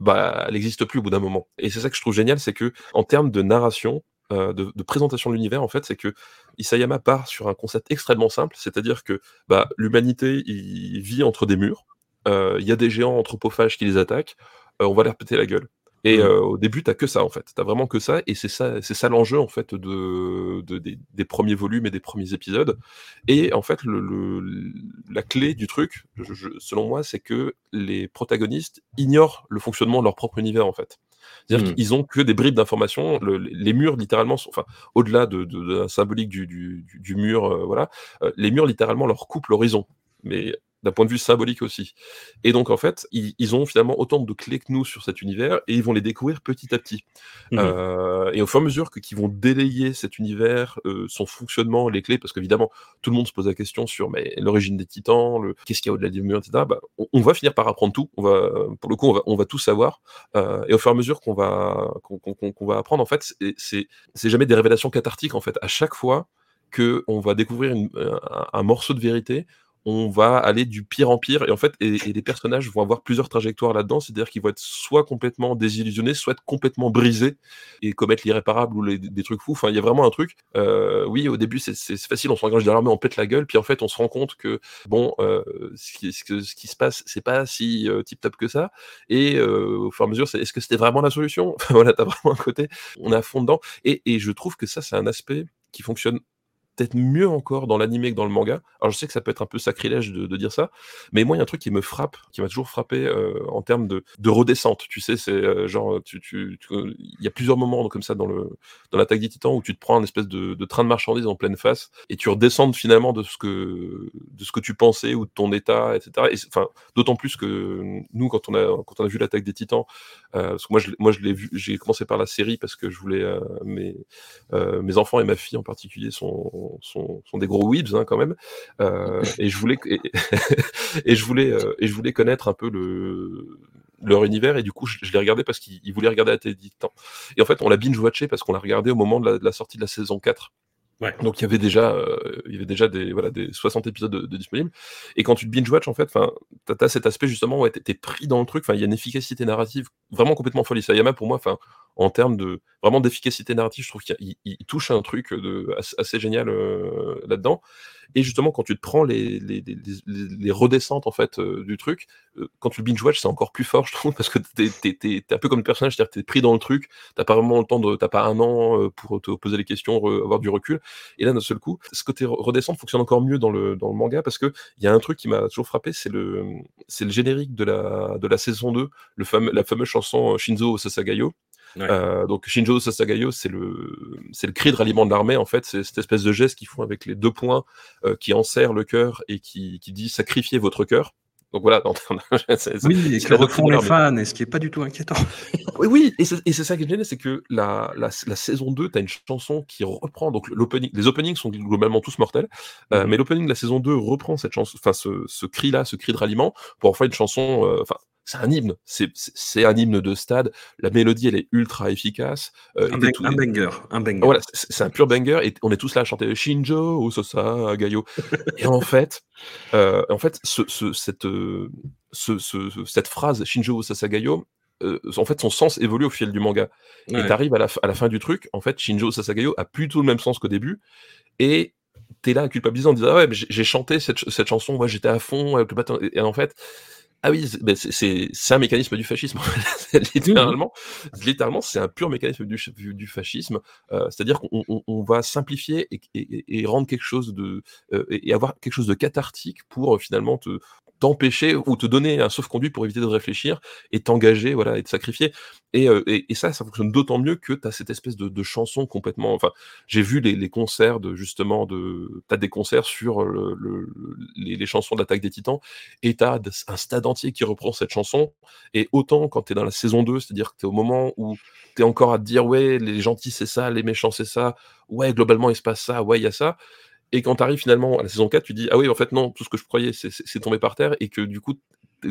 bah, elle n'existe plus au bout d'un moment. Et c'est ça que je trouve génial, c'est que en termes de narration, euh, de, de, présentation de l'univers, en fait, c'est que Isayama part sur un concept extrêmement simple, c'est-à-dire que bah, l'humanité il vit entre des murs, euh, il y a des géants anthropophages qui les attaquent, euh, on va leur péter la gueule. Et euh, au début, t'as que ça en fait. T'as vraiment que ça, et c'est ça, c'est ça l'enjeu en fait de, de des, des, premiers volumes et des premiers épisodes. Et en fait, le, le la clé du truc, je, selon moi, c'est que les protagonistes ignorent le fonctionnement de leur propre univers en fait. C'est-à-dire mmh. qu'ils ont que des bribes d'informations. Le, les murs, littéralement, sont, enfin, au-delà de, de, de, la symbolique du, du, du mur, euh, voilà, euh, les murs, littéralement, leur coupent l'horizon. Mais d'un point de vue symbolique aussi. Et donc, en fait, ils, ils, ont finalement autant de clés que nous sur cet univers et ils vont les découvrir petit à petit. Mmh. Euh, et au fur et à mesure qu'ils vont délayer cet univers, euh, son fonctionnement, les clés, parce qu'évidemment, tout le monde se pose la question sur l'origine des titans, le qu'est-ce qu'il y a au-delà des murs, etc. Bah, on, on, va finir par apprendre tout. On va, pour le coup, on va, on va tout savoir. Euh, et au fur et à mesure qu'on va, qu'on qu qu va apprendre, en fait, c'est jamais des révélations cathartiques, en fait. À chaque fois qu'on va découvrir une, un, un morceau de vérité, on va aller du pire en pire. Et en fait et, et les personnages vont avoir plusieurs trajectoires là-dedans. C'est-à-dire qu'ils vont être soit complètement désillusionnés soit complètement brisés et commettre l'irréparable ou les, des trucs fous. Enfin il y a vraiment un truc euh, oui au début c'est facile on s'engage derrière l'armée on pète la gueule puis en fait on se rend compte que bon euh, ce, qui, ce, ce, qui, se passe c'est pas si euh, tip top que ça. Et euh, au fur et à mesure est-ce que c'était vraiment la solution? Voilà t'as vraiment un côté on est à fond dedans. Et, et je trouve que ça c'est un aspect qui fonctionne peut-être mieux encore dans l'animé que dans le manga. Alors je sais que ça peut être un peu sacrilège de, de dire ça, mais moi il y a un truc qui me frappe, qui m'a toujours frappé euh, en termes de, de, redescente. Tu sais, c'est euh, genre tu, tu, il y a plusieurs moments comme ça dans le dans l'attaque des Titans où tu te prends un espèce de, de, train de marchandises en pleine face et tu redescends finalement de ce que de ce que tu pensais ou de ton état, etc. Et enfin d'autant plus que nous quand on a quand on a vu l'attaque des Titans, euh, parce que moi je moi je l'ai vu, j'ai commencé par la série parce que je voulais euh, mes euh, mes enfants et ma fille en particulier sont sont, des gros weebs hein, quand même. Euh, et je voulais et, je voulais euh, et je voulais connaître un peu le leur univers et du coup je, je l'ai regardé parce qu'ils voulaient regarder la télé temps. Et en fait on l'a binge watché parce qu'on l'a regardé au moment de la, de la, sortie de la saison 4. Ouais. Donc il y avait déjà, euh, il y avait déjà des voilà des 60 épisodes de, disponibles. Et quand tu te binge watch en fait, enfin, t'as as cet aspect justement où t'es pris dans le truc. Il y a une efficacité narrative vraiment complètement folie. Sayama pour moi, en termes de vraiment d'efficacité narrative, je trouve qu'il touche un truc de assez, assez génial euh, là-dedans. Et justement, quand tu te prends les, les, les, les redescentes en fait euh, du truc, euh, quand tu le binge watch, c'est encore plus fort, je trouve, parce que t'es es, un peu comme le personnage, c'est-à-dire t'es pris dans le truc, t'as pas vraiment le temps de, t'as pas un an euh, pour te poser les questions, avoir du recul. Et là, d'un seul coup, ce côté redescente fonctionne encore mieux dans le dans le manga parce que il y a un truc qui m'a toujours frappé, c'est le c'est le générique de la de la saison 2, le fameux la fameuse chanson Shinzo Sasagayo. Ouais. Euh, donc Shinjo Sasagayo, c'est le c'est le cri de ralliement de l'armée en fait, c'est cette espèce de geste qu'ils font avec les deux points euh, qui enserrent le cœur et qui, qui dit sacrifiez votre cœur. Donc voilà. c oui, et que refont les fans, et ce qui est pas du tout inquiétant. oui, oui, et c'est ça qui est génial, c'est que la, la, la, saison 2, tu as une chanson qui reprend, donc l'opening, les openings sont globalement tous mortels, euh, mmh. mais l'opening de la saison 2 reprend cette chanson, enfin ce, ce cri-là, ce cri de ralliement, pour en faire une chanson, enfin c'est un hymne, c'est un hymne de stade. La mélodie, elle est ultra efficace. Euh, un, tout, un, banger, un banger. Voilà, c'est un pur banger et on est tous là à chanter Shinjo, Ososa, Gayo. et en fait, euh, en fait, ce, ce, cette, ce, ce, cette phrase Shinjo, Ososa, Gayo, euh, en fait, son sens évolue au fil du manga. Ouais. Et t'arrives à la, à la fin du truc, en fait, Shinjo Sasagayo a plutôt le même sens qu'au début. Et t'es là culpabilisant en disant, ah ouais, j'ai chanté cette, cette chanson, moi j'étais à fond, et en fait, ah oui, c'est un mécanisme du fascisme, littéralement. Littéralement, c'est un pur mécanisme du, du fascisme. Euh, C'est-à-dire qu'on on, on va simplifier et, et, et, rendre quelque chose de euh, et avoir quelque chose de cathartique pour euh, finalement te t'empêcher ou te donner un sauf-conduit pour éviter de réfléchir et t'engager, voilà, et te sacrifier. Et, euh, et, ça, ça fonctionne d'autant mieux que tu as cette espèce de, de, chanson complètement. Enfin, j'ai vu les, concerts de justement de. Tu as des concerts sur le, le, les, chansons d'attaque des titans et tu as un stade entier qui reprend cette chanson. Et autant quand tu es dans la saison 2, c'est-à-dire que tu es au moment où tu es encore à te dire, ouais, les gentils c'est ça, les méchants c'est ça, ouais, globalement il se passe ça, ouais, il y a ça. Et quand tu arrives finalement à la saison 4, tu dis Ah oui, en fait, non, tout ce que je croyais, c'est tombé par terre, et que du coup,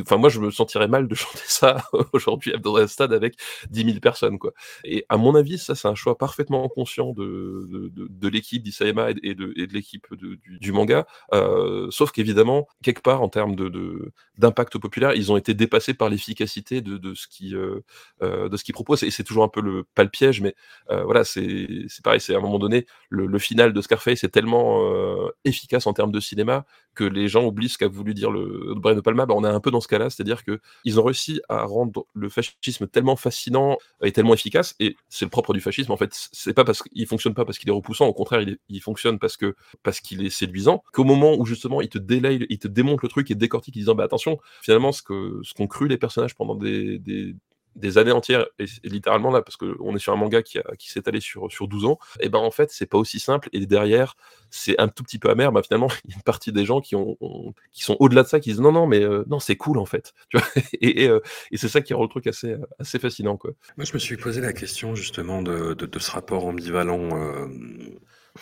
Enfin, moi, je me sentirais mal de chanter ça aujourd'hui dans un stade avec 10 000 personnes, quoi. Et à mon avis, ça, c'est un choix parfaitement conscient de, de, de, de l'équipe d'Isayama et de, et de l'équipe du, du, manga. Euh, sauf qu'évidemment, quelque part, en termes de, d'impact populaire, ils ont été dépassés par l'efficacité de, de ce qui euh, euh, de ce qu'ils proposent. Et c'est toujours un peu le pas le piège, mais euh, voilà, c'est pareil. C'est à un moment donné, le, le final de Scarface est tellement euh, efficace en termes de cinéma que les gens oublient ce qu'a voulu dire le Brian De Palma. Bah, on est un peu ce cas-là, c'est-à-dire que ils ont réussi à rendre le fascisme tellement fascinant et tellement efficace. Et c'est le propre du fascisme. En fait, c'est pas parce qu'il fonctionne pas parce qu'il est repoussant. Au contraire, il, fonctionne parce que parce qu'il est séduisant. Qu'au moment où justement il te il te démonte le truc et décortique, en disant bah attention finalement, ce qu'ont ce qu'ont cru les personnages pendant des, des années entières, et, littéralement là, parce qu'on est sur un manga qui, s'est allé sur, sur 12 ans, et ben en fait, c'est pas aussi simple, et derrière, c'est un tout petit peu amer, bah, finalement, il y a une partie des gens qui, ont, ont qui sont au-delà de ça, qui disent non, non, mais euh, non, c'est cool en fait. Euh, et c'est ça qui rend le truc assez, fascinant. Moi, je me suis posé la question justement de, ce rapport ambivalent.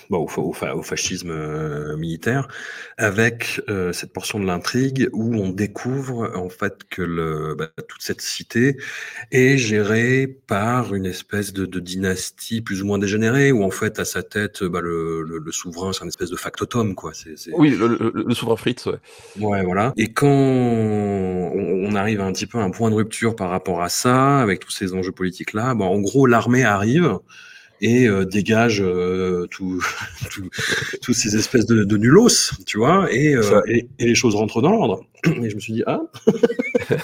Bon, au, au, au, fascisme euh, militaire, avec euh, cette portion de l'intrigue où on découvre en fait que le, bah, toute cette cité est gérée par une espèce de, de, dynastie plus ou moins dégénérée, où en fait à sa tête bah, le, le, le, souverain c'est un espèce de factotum quoi. C est, c est... Oui, le, souverain Fritz. Ouais. ouais, voilà. Et quand on, on, arrive un petit peu à un point de rupture par rapport à ça, avec tous ces enjeux politiques là, bon, en gros l'armée arrive et euh, dégage euh, tous tout, ces espèces de, de nulos, tu vois, et, euh, et, et, les choses rentrent dans l'ordre. Et je me suis dit, ah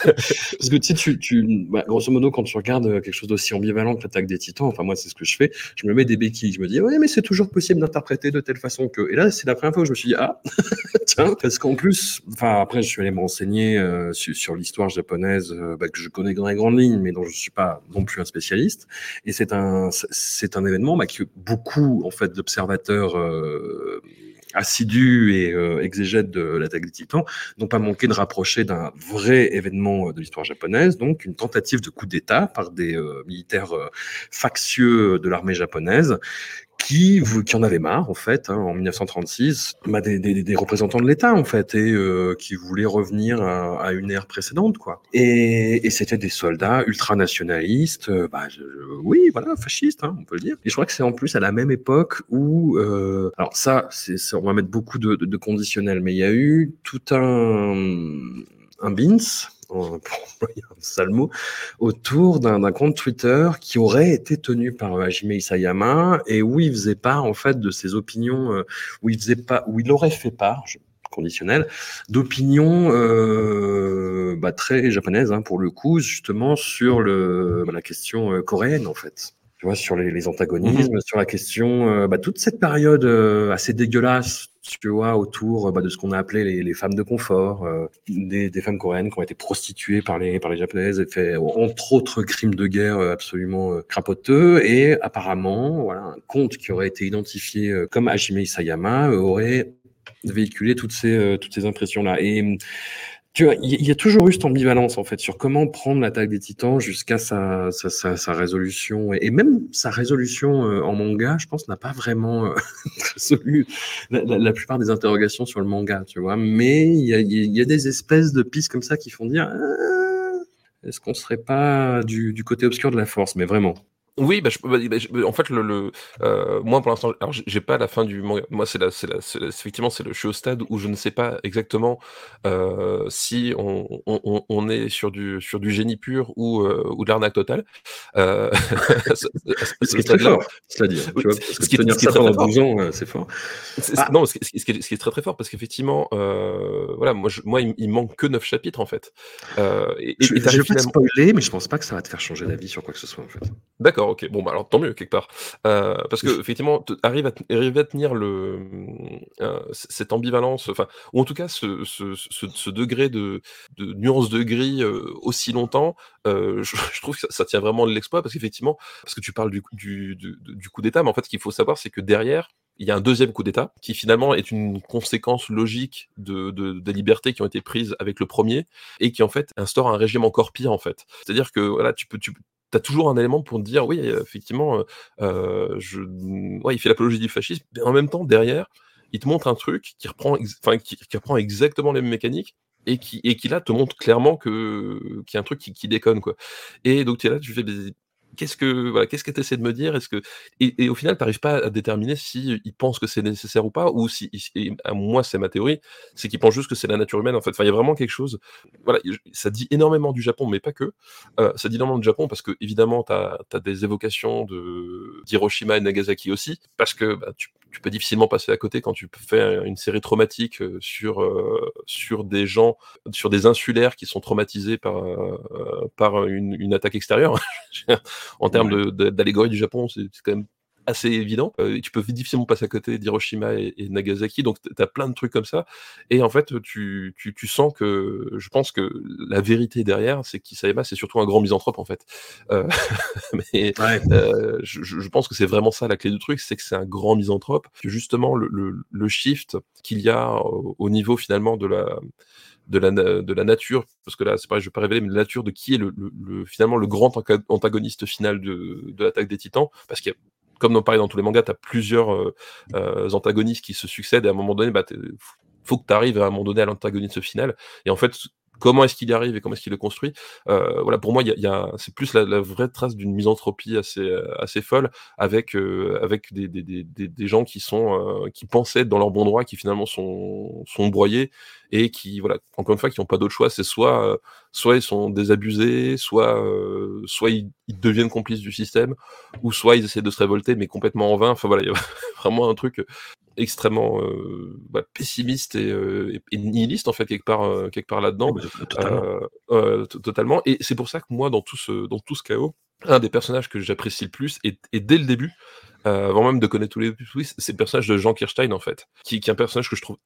Parce que tu tu, tu bah, grosso modo, quand tu regardes quelque chose d'aussi ambivalent que l'attaque des titans, enfin moi c'est ce que je fais, je me mets des béquilles, je me dis, ouais, mais c'est toujours possible d'interpréter de telle façon que... Et là, c'est la première fois où je me suis dit, ah Tiens, parce qu'en plus, enfin après, je suis allé me renseigner euh, sur, sur l'histoire japonaise, euh, bah, que je connais dans les grandes lignes, mais dont je suis pas non plus un spécialiste. Et c'est un, c'est un événement bah, que beaucoup, en fait, d'observateurs... Euh, assidus et euh, exégètes de l'attaque des titans n'ont pas manqué de rapprocher d'un vrai événement de l'histoire japonaise, donc une tentative de coup d'État par des euh, militaires euh, factieux de l'armée japonaise qui, qui en avait marre, en fait, hein, en 1936, bah, des, des, des, représentants de l'État, en fait, et euh, qui voulaient revenir à, à, une ère précédente, quoi. Et, et c'était des soldats ultranationalistes, euh, bah, je, oui, voilà, fascistes, hein, on peut le dire. Et je crois que c'est en plus à la même époque où, euh, alors ça, c'est, on va mettre beaucoup de, de, de conditionnels, mais il y a eu tout un, un BINS, pour employer un sale mot, autour d'un compte Twitter qui aurait été tenu par euh, Hajime Isayama et où il faisait part en fait de ses opinions, euh, où il faisait pas, où il aurait fait part, conditionnel, d'opinions euh, bah, très japonaises hein, pour le coup, justement sur le, bah, la question euh, coréenne en fait tu vois, sur les, les antagonismes, mmh. sur la question, euh, bah, toute cette période euh, assez dégueulasse, tu vois, autour bah, de ce qu'on a appelé les, les, femmes de confort, euh, des, des, femmes coréennes qui ont été prostituées par les, par les japonaises et fait, entre autres, crimes de guerre absolument euh, crapoteux. Et apparemment, voilà, un compte qui aurait été identifié euh, comme Hajime Isayama aurait véhiculé toutes ces, toutes ces impressions-là. Et tu vois, il y a toujours eu cette ambivalence en fait sur comment prendre l'attaque des Titans jusqu'à sa, résolution et, même sa résolution euh, en manga, je pense, n'a pas vraiment euh, résolu la, plupart des interrogations sur le manga, tu vois. Mais il y a, des espèces de pistes comme ça qui font dire ah, est-ce qu'on serait pas du côté obscur de la force, mais vraiment. Oui, bah, je, bah, bah je, en fait, le, le euh, moi pour l'instant, alors j'ai pas la fin du manga. Moi, c'est la, effectivement, c'est le, je suis au stade où je ne sais pas exactement euh, si on, on, on, est sur du sur du génie pur ou euh, ou de l'arnaque totale. Ce qui est très fort, c'est-à-dire, que ce qui, tenir qui ça pendant 12 ans, euh, c'est fort. Ah. Non, ce qui, ce, qui est, ce qui est très très fort, parce qu'effectivement, voilà, moi, je, moi, il, il, manque que 9 chapitres en fait. et, je, et je vais pas te spoiler, mais je pense pas que ça va te faire changer d'avis sur quoi que ce soit en fait. D'accord. D'accord, ok. Bon, bah alors tant mieux, quelque part. Euh, parce que, effectivement, arrive à, arriver à tenir le, euh, cette ambivalence, enfin, ou en tout cas ce, ce, ce, degré de, de, nuance de gris euh, aussi longtemps, je, je, trouve que ça, tient vraiment de l'exploit, parce qu'effectivement, parce que tu parles du, du, du, du coup d'État, mais en fait, ce qu'il faut savoir, c'est que derrière, il y a un deuxième coup d'État qui finalement est une conséquence logique de, de, des libertés qui ont été prises avec le premier et qui en fait instaure un régime encore pire en fait. C'est-à-dire que voilà, tu peux, tu, as toujours un élément pour te dire oui, effectivement, euh, je, ouais, il fait l'apologie du fascisme, mais en même temps derrière, il te montre un truc qui reprend, qui, qui, reprend exactement les mêmes mécaniques et qui, et qui là te montre clairement que qu'il y a un truc qui, qui déconne quoi. Et donc tu es là, tu fais qu'est-ce que voilà, qu'est-ce que tu essaies de me dire? Est-ce que et, au final, tu n'arrives pas à déterminer si il pense que c'est nécessaire ou pas, ou si à moi c'est ma théorie, c'est qu'il pense juste que c'est la nature humaine en fait. Il y a vraiment quelque chose. Voilà, ça dit énormément du Japon, mais pas que. Euh, ça dit énormément du Japon parce que évidemment, tu as, des évocations de d'Hiroshima et Nagasaki aussi, parce que bah, tu, peux difficilement passer à côté quand tu fais une série traumatique euh, sur euh, sur des gens, sur des insulaires qui sont traumatisés par par une attaque extérieure. en termes d'allégorie du Japon, c'est quand même assez évident. Euh, tu peux difficilement passer à côté d'Hiroshima et, Nagasaki, donc tu as plein de trucs comme ça. Et en fait, tu, tu, sens que je pense que la vérité derrière, c'est qu'Isayama, c'est surtout un grand misanthrope, en fait. Euh, mais euh, je, je, pense que c'est vraiment ça la clé du truc, c'est que c'est un grand misanthrope. Que justement, le, le, le shift qu'il y a au niveau finalement de la de la, de la nature, parce que là, c'est pareil, je vais pas révéler, mais la nature de qui est le, le, finalement le grand antagoniste final de, de l'attaque des titans, parce qu'il y a comme on parlait dans tous les mangas, tu as plusieurs euh, euh, antagonistes qui se succèdent et à un moment donné, bah, faut que tu arrives à un moment donné à l'antagoniste final. Et en fait, comment est-ce qu'il y arrive et comment est-ce qu'il le construit. Euh, voilà, pour moi, y a, y a, c'est plus la, la, vraie trace d'une misanthropie assez, euh, assez folle avec, euh, avec des, des, des, des, gens qui sont euh, qui pensaient être dans leur bon droit, qui finalement sont, sont broyés et qui, voilà, encore une fois, qui n'ont pas d'autre choix. C'est soit, soit ils sont désabusés, soit, soit ils, ils, deviennent complices du système, ou soit ils essaient de se révolter, mais complètement en vain. Enfin voilà, il y a vraiment un truc extrêmement euh, bah, pessimiste euh, et, nihiliste en fait quelque part euh, quelque part là-dedans totalement. totalement. et c'est pour ça que moi dans tout ce dans tout ce chaos un des personnages que j'apprécie le plus et, dès le début avant même de connaître tous les twists c'est le personnage de Jean Kirstein en fait qui, qui est un personnage que je trouve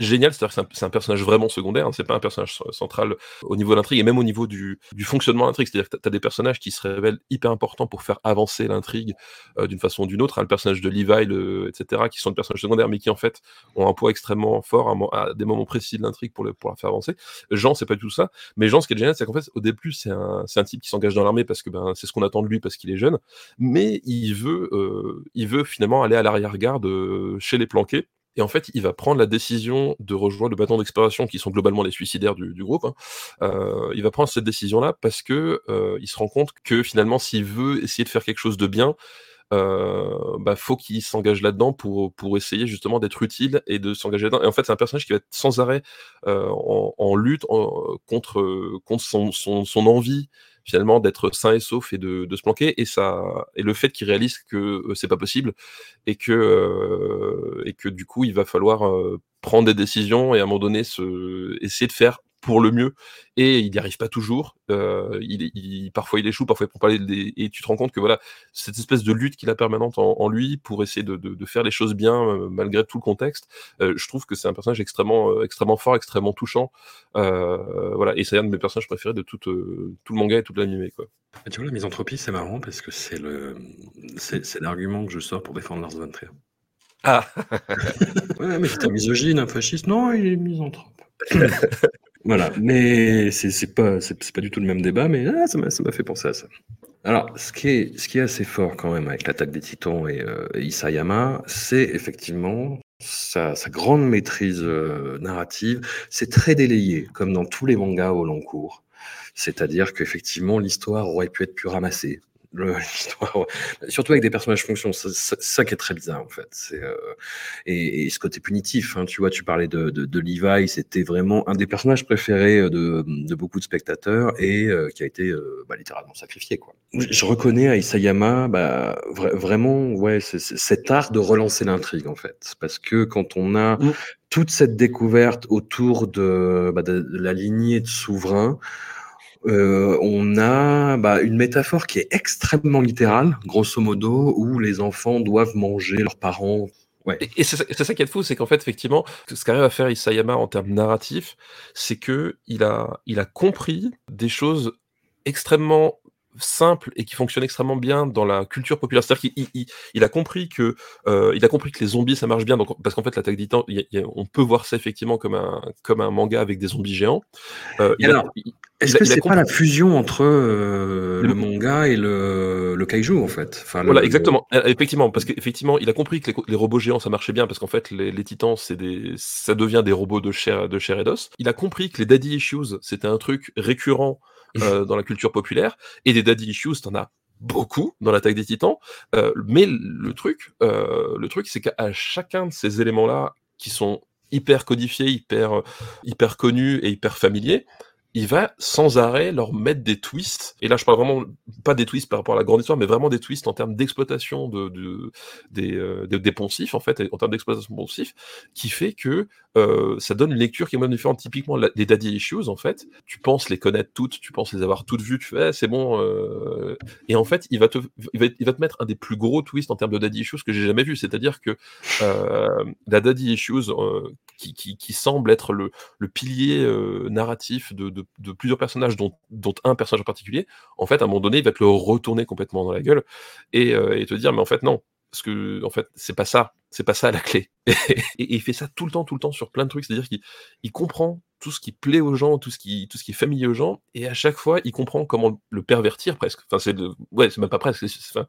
génial, c'est-à-dire que c'est un, personnage vraiment secondaire, hein, c'est pas un personnage central au niveau de l'intrigue et même au niveau du, fonctionnement de l'intrigue. C'est-à-dire que tu as des personnages qui se révèlent hyper importants pour faire avancer l'intrigue euh, d'une façon ou d'une autre. Le personnage de Levi, le, etc., qui sont des personnages secondaires mais qui en fait ont un poids extrêmement fort à, des moments précis de l'intrigue pour, pour la faire avancer. Jean, c'est pas du tout ça. Mais Jean, ce qui est génial, c'est qu'en fait, au début, c'est un, un type qui s'engage dans l'armée parce que ben, c'est ce qu'on attend de lui parce qu'il est jeune, mais il veut, euh, il veut finalement aller à l'arrière-garde euh, chez les planqués et en fait, il va prendre la décision de rejoindre le bâton d'exploration, qui sont globalement les suicidaires du, du groupe. Hein. Euh, il va prendre cette décision-là parce que euh, il se rend compte que finalement, s'il veut essayer de faire quelque chose de bien, euh, bah, faut qu'il s'engage là-dedans pour, pour essayer justement d'être utile et de s'engager là-dedans. Et en fait, c'est un personnage qui va être sans arrêt euh, en, en, lutte contre, contre son, son, son envie finalement d'être sain et sauf et de, se planquer. Et ça et le fait qu'il réalise que euh, c'est pas possible et que euh, et que du coup il va falloir euh, prendre des décisions et à un moment donné se essayer de faire pour le mieux et il n'y arrive pas toujours. Euh, il, il, parfois il échoue, parfois il prend pas les, et tu te rends compte que voilà cette espèce de lutte qu'il a permanente en, en, lui pour essayer de, de, de, faire les choses bien euh, malgré tout le contexte. Euh, je trouve que c'est un personnage extrêmement extrêmement fort, extrêmement touchant. Voilà et c'est un de mes personnages préférés de tout tout le manga et toute l'animé quoi. Tu vois la misanthropie c'est marrant parce que c'est le c'est l'argument que je sors pour défendre Lars von Trier. Ah ouais mais c'est un misogyne, un fasciste. Non, il est misanthrope. Voilà, mais c'est pas, c'est pas du tout le même débat, mais ah, ça m'a fait penser à ça. Alors, ce qui est, ce qui est assez fort quand même avec l'attaque des Titans et, euh, Isayama, c'est effectivement sa, sa, grande maîtrise euh, narrative. C'est très délayé, comme dans tous les mangas au long cours. C'est-à-dire qu'effectivement, l'histoire aurait pu être plus ramassée l'histoire, surtout avec des personnages fonctions, c'est ça qui est très bizarre en fait. C'est euh, et, et, ce côté punitif, hein, tu vois, tu parlais de, de, de Levi, c'était vraiment un des personnages préférés de, de beaucoup de spectateurs et euh, qui a été euh, bah, littéralement sacrifié quoi. Je reconnais à Isayama bah, vra vraiment ouais c'est cet art de relancer l'intrigue en fait, parce que quand on a mmh. toute cette découverte autour de, bah, de la lignée de souverains euh, on a bah, une métaphore qui est extrêmement littérale, grosso modo, où les enfants doivent manger leurs parents. Ouais. Et, c'est ça, ça qui est fou, c'est qu'en fait, effectivement, ce qu'arrive à faire Isayama en termes narratifs, c'est que il a, il a compris des choses extrêmement simple et qui fonctionne extrêmement bien dans la culture populaire. C'est-à-dire qu'il il, il a compris que euh, il a compris que les zombies ça marche bien. Donc parce qu'en fait l'attaque des titans, il y a- on peut voir ça effectivement comme un comme un manga avec des zombies géants. Euh, alors, Est-ce que c'est pas la fusion entre euh, Le- le manga et le, le kaiju en fait? Enfin, le- Voilà, exactement. Effectivement, parce qu'effectivement, il a compris que les, robots géants, ça marchait bien, parce qu'en fait, les, les titans, c'est des, ça devient des robots de chair, de chair et d'os. Il a compris que les daddy issues, c'était un truc récurrent euh, dans la culture populaire, et des daddy issues, t'en as beaucoup dans l'attaque des titans. Euh, mais le truc, euh, le truc, c'est qu'à chacun de ces éléments-là, qui sont hyper codifiés, hyper, euh, hyper connus et hyper familiers, il va sans arrêt leur mettre des twists. Et là, je parle vraiment pas des twists par rapport à la grande histoire, mais vraiment des twists en termes d'exploitation de, de- des, euh, des, des poncifs, en fait, en termes d'exploitation poncif, qui fait que euh, ça donne une lecture qui est moins différente. Typiquement, la- les daddy issues, en fait, tu penses les connaître toutes, tu penses les avoir toutes vues, tu fais, Eh, c'est bon. euh, Et en fait, il va, te, il, va, il va te mettre un des plus gros twists en termes de daddy issues que j'ai jamais vu. C'est-à-dire que euh, la daddy issues, euh, qui, qui, qui semble être le, le pilier euh, narratif de, de, de plusieurs personnages, dont, dont un personnage en particulier, en fait, à un moment donné, il va te le retourner complètement dans la gueule et, euh, te dire, mais en fait, non. Parce que, en fait, c'est pas ça. C'est pas ça la clé. et, il fait ça tout le temps, tout le temps sur plein de trucs. C'est-à-dire qu'il il comprend tout ce qui plaît aux gens, tout ce qui, tout ce qui est familier aux gens, et à chaque fois, il comprend comment le pervertir presque. Enfin, c'est ouais, c'est même pas presque. c'est- c'est- enfin,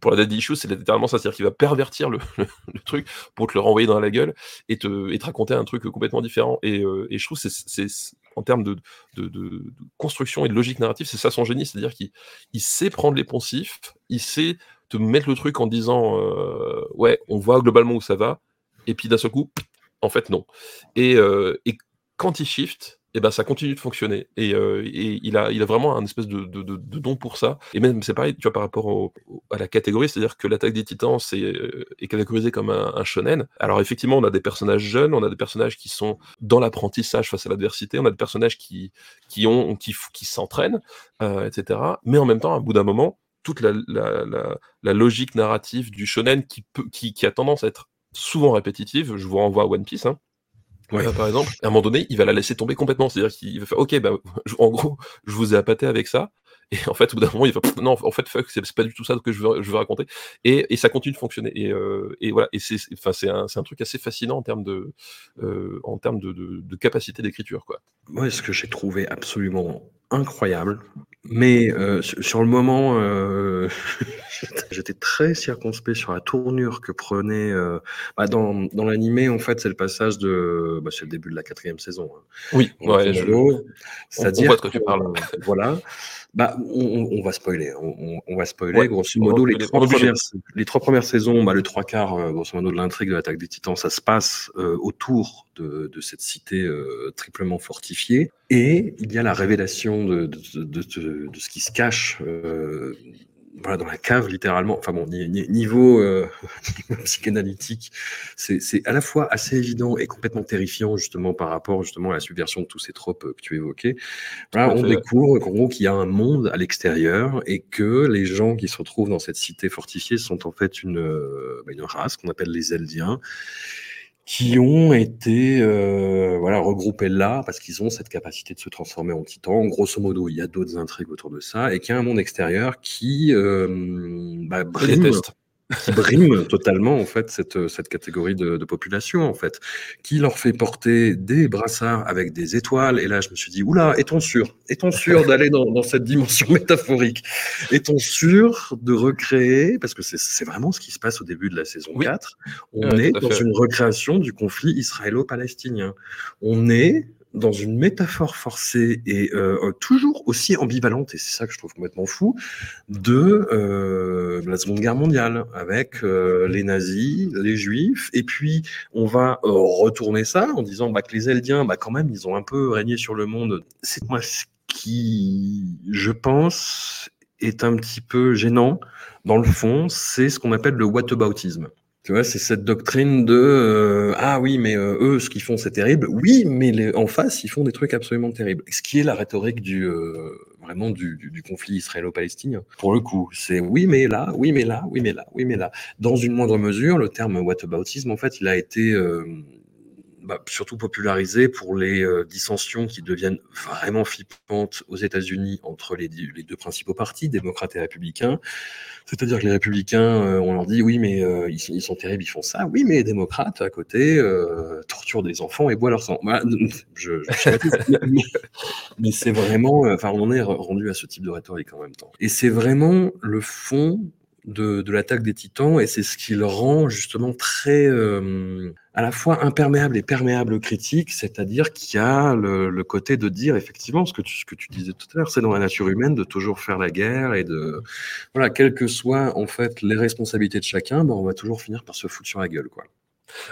pour la daddy issue, c'est littéralement ça, c'est-à-dire qu'il va pervertir le, le, truc pour te le renvoyer dans la gueule et te, et te raconter un truc complètement différent. Et, euh, et je trouve que c'est, c'est- c'est- en termes de, construction et de logique narrative, c'est ça son génie, c'est-à-dire qu'il il sait prendre les poncifs, il sait te mettre le truc en disant euh, ouais, on voit globalement où ça va, et puis d'un seul coup, en fait non. Et, euh, et quand il shift, et ben ça continue de fonctionner. Et, euh, et il, a, il a vraiment un espèce de, de, don pour ça. Et même, c'est pareil, tu vois, par rapport à la catégorie, c'est-à-dire que l'attaque des titans c'est, euh, est catégorisé comme un, shonen. Alors effectivement, on a des personnages jeunes, on a des personnages qui sont dans l'apprentissage face à l'adversité, on a des personnages qui, qui, ont, qui, s'entraînent, euh, etc. Mais en même temps, à bout d'un moment, toute la, la, la, la logique narrative du shonen qui, peut, qui, qui a tendance à être souvent répétitive, je vous renvoie à One Piece, hein, Ouais. euh, par exemple, à un moment donné, il va la laisser tomber complètement. C'est-à-dire qu'il va faire, ok, bah, je- en gros, je vous ai appâté avec ça. Et en fait, au bout d'un moment, il va, non, en fait, fuck, c'est pas du tout ça que je veux, je veux raconter. Et, et ça continue de fonctionner. Et, euh, et voilà, et c'est, c'est- enfin, c'est un, truc assez fascinant en termes de, euh, en termes de, de, de capacité d'écriture, quoi. Moi, ce que j'ai trouvé absolument incroyable, mais euh, sur, le moment, euh, j'étais- très circonspect sur la tournure que prenait. euh, bah, dans dans l'animé, en fait, c'est le passage de. Bah, c'est le début de la quatrième saison. hein. Oui, ouais, je, C'est-à-dire voit de quoi tu que, parles. Voilà. Bah, on, on- va spoiler. On, on- va spoiler. Ouais, grosso modo, les trois, premières, les trois premières saisons, bah, le trois quarts, euh, grosso modo, de l'intrigue de l'attaque des Titans, ça se passe euh, autour de, de cette cité euh, triplement fortifiée. Et il y a la révélation de, de, de, de- de ce qui se cache. euh, voilà, dans la cave, littéralement. Enfin bon, niveau, euh, niveau psychanalytique, c'est à la fois assez évident et complètement terrifiant, justement, par rapport justement à la subversion de tous ces tropes euh, que tu évoquais. Voilà, on découvre qu'en gros qu'il y a un monde à l'extérieur et que les gens qui se retrouvent dans cette cité fortifiée sont en fait une, euh, bah, une race qu'on appelle les Eldiens qui ont été euh, voilà regroupés là parce qu'ils ont cette capacité de se transformer en titan. Grosso modo, il y a d'autres intrigues autour de ça et qu'il y a un monde extérieur qui euh, bah. Qui brime totalement en fait cette, cette catégorie de, de population en fait, qui leur fait porter des brassards avec des étoiles. Et là, je me suis dit, oula, est-on sûr? Est-on sûr d'aller dans, dans cette dimension métaphorique? Est-on sûr de recréer Parce que c'est c'est vraiment ce qui se passe au début de la saison Oui. 4. On Ouais, est dans fait. une recréation du conflit israélo-palestinien. On est dans une métaphore forcée et euh, toujours aussi ambivalente, et c'est ça que je trouve complètement fou, de euh, la Seconde Guerre mondiale, avec euh, les nazis, les juifs, et puis on va euh, retourner ça en disant bah, que les Eldiens, bah, quand même, ils ont un peu régné sur le monde. C'est moi ce qui, je pense, est un petit peu gênant, dans le fond, c'est ce qu'on appelle le whataboutisme. Tu vois, c'est cette doctrine de euh, ah oui, mais euh, eux, ce qu'ils font, c'est terrible. Oui, mais les, en face, ils font des trucs absolument terribles. Ce qui est la rhétorique du euh, vraiment du, du, du conflit israélo-palestinien. Pour le coup, c'est oui, mais là, oui, mais là, oui, mais là, oui, mais là. Dans une moindre mesure, le terme whataboutisme, en fait, il a été bah, surtout popularisé pour les euh, dissensions qui deviennent vraiment flippantes aux États-Unis entre les, les, deux principaux partis, démocrates et républicains. C'est-à-dire que les républicains, euh, on leur dit oui, mais euh, ils, ils, sont terribles, ils font ça. Oui, mais les démocrates à côté torturent des enfants et boivent leur sang. Bah, je, je, mais, mais c'est vraiment, enfin, on est rendu à ce type de rhétorique en même temps. Et c'est vraiment le fond de, de l'attaque des titans et c'est ce qui le rend justement très euh, à la fois imperméable et perméable critique, c'est-à-dire qu'il y a le, le, côté de dire effectivement ce que tu, ce que tu disais tout à l'heure, c'est dans la nature humaine de toujours faire la guerre et de voilà, quelles que soient en fait les responsabilités de chacun, ben on va toujours finir par se foutre sur la gueule quoi.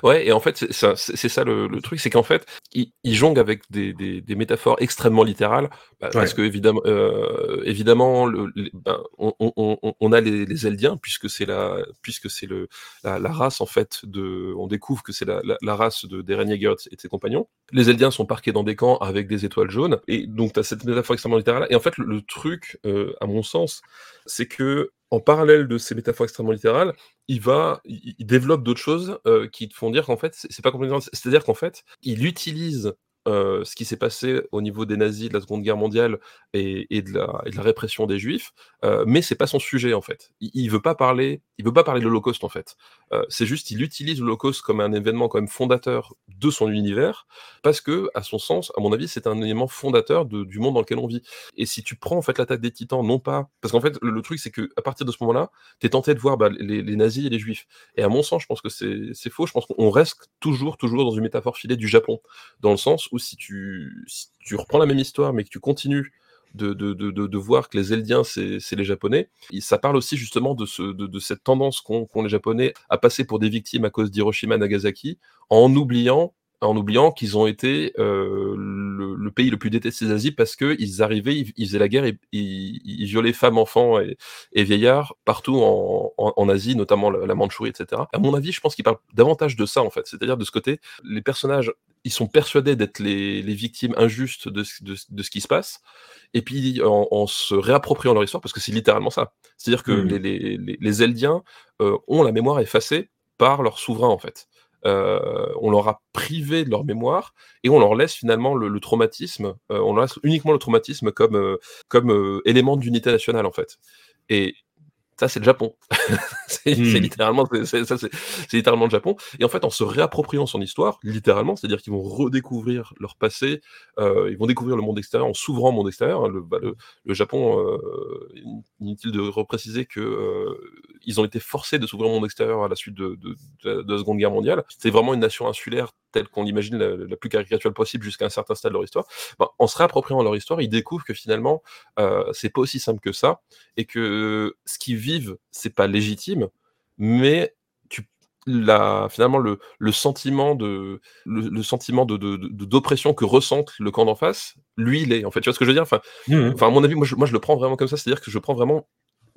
Ouais, et en fait, c'est ça, le, le, truc, c'est qu'en fait, il, il, jongle avec des, des, des, métaphores extrêmement littérales, bah, ouais. parce que évidemment, euh, évidemment, le, ben, on, on, on, a les, les Eldiens, puisque c'est la, puisque c'est le la, la, race en fait de, on découvre que c'est la, la, la, race de d'Eren Yeager et de ses compagnons. Les Eldiens sont parqués dans des camps avec des étoiles jaunes, et donc tu as cette métaphore extrêmement littérale. Et en fait, le, le truc, euh, à mon sens, c'est que en parallèle de ces métaphores extrêmement littérales, il va, il, développe d'autres choses euh, qui te font dire qu'en fait, c'est pas complètement. C'est-à-dire qu'en fait, il utilise euh, ce qui s'est passé au niveau des nazis de la Seconde Guerre mondiale et, de, la, répression des Juifs, euh, mais c'est pas son sujet en fait. Il, il, veut pas parler, il veut pas parler de l'Holocauste en fait. Euh, c'est juste, il utilise l'Holocauste comme un événement quand même fondateur de son univers, parce que, à son sens, à mon avis, c'est un élément fondateur du monde dans lequel on vit. Et si tu prends en fait l'attaque des Titans, non pas, parce qu'en fait, le, truc c'est que à partir de ce moment-là, t'es tenté de voir bah, les, les, nazis et les Juifs. Et à mon sens, je pense que c'est faux. Je pense qu'on reste toujours, toujours dans une métaphore filée du Japon, dans le sens où si tu, tu reprends la même histoire, mais que tu continues de, de, de, de, voir que les Eldiens, c'est les Japonais. Et ça parle aussi justement de, ce, de, cette tendance qu'ont qu les Japonais à passer pour des victimes à cause d'Hiroshima Nagasaki, en oubliant en oubliant qu'ils ont été euh, le, le, pays le plus détesté d'Asie parce qu'ils arrivaient, ils, ils, faisaient la guerre, et, ils, ils violaient femmes, enfants et, et vieillards partout en, en, en, Asie, notamment la, la Mandchourie, etc. À mon avis, je pense qu'il parle davantage de ça, en fait. C'est-à-dire de ce côté, les personnages, ils sont persuadés d'être les, les, victimes injustes de, de, de, ce qui se passe, et puis en, en, se réappropriant leur histoire, parce que c'est littéralement ça. C'est-à-dire que mmh. les, les, les, Eldiens euh, ont la mémoire effacée par leur souverain, en fait on leur a privé de leur mémoire et on leur laisse finalement le, traumatisme, euh, on leur laisse uniquement le traumatisme comme, euh, comme euh, élément d'unité nationale en fait. Et ça c'est le Japon. c'est mmh. littéralement, c'est, littéralement le Japon. Et en fait, en se réappropriant son histoire, littéralement, c'est-à-dire qu'ils vont redécouvrir leur passé, euh, ils vont découvrir le monde extérieur en s'ouvrant au monde extérieur. Hein, le, bah, le, le, Japon, euh, inutile de repréciser que euh, ils ont été forcés de s'ouvrir au monde extérieur à la suite de, de, de, de la Seconde Guerre mondiale. C'est vraiment une nation insulaire telle qu'on l'imagine la, la, plus caricaturale possible jusqu'à un certain stade de leur histoire. Ben, en se réappropriant leur histoire, ils découvrent que finalement, euh, c'est pas aussi simple que ça et que ce qu'ils vivent, c'est pas légitime, mais tu la, finalement le, le, sentiment de le, le sentiment de, d'oppression que ressente le camp d'en face, lui il est en fait. Tu vois ce que je veux dire? Enfin, mmh. enfin à mon avis, moi je, moi je le prends vraiment comme ça, c'est-à-dire que je prends vraiment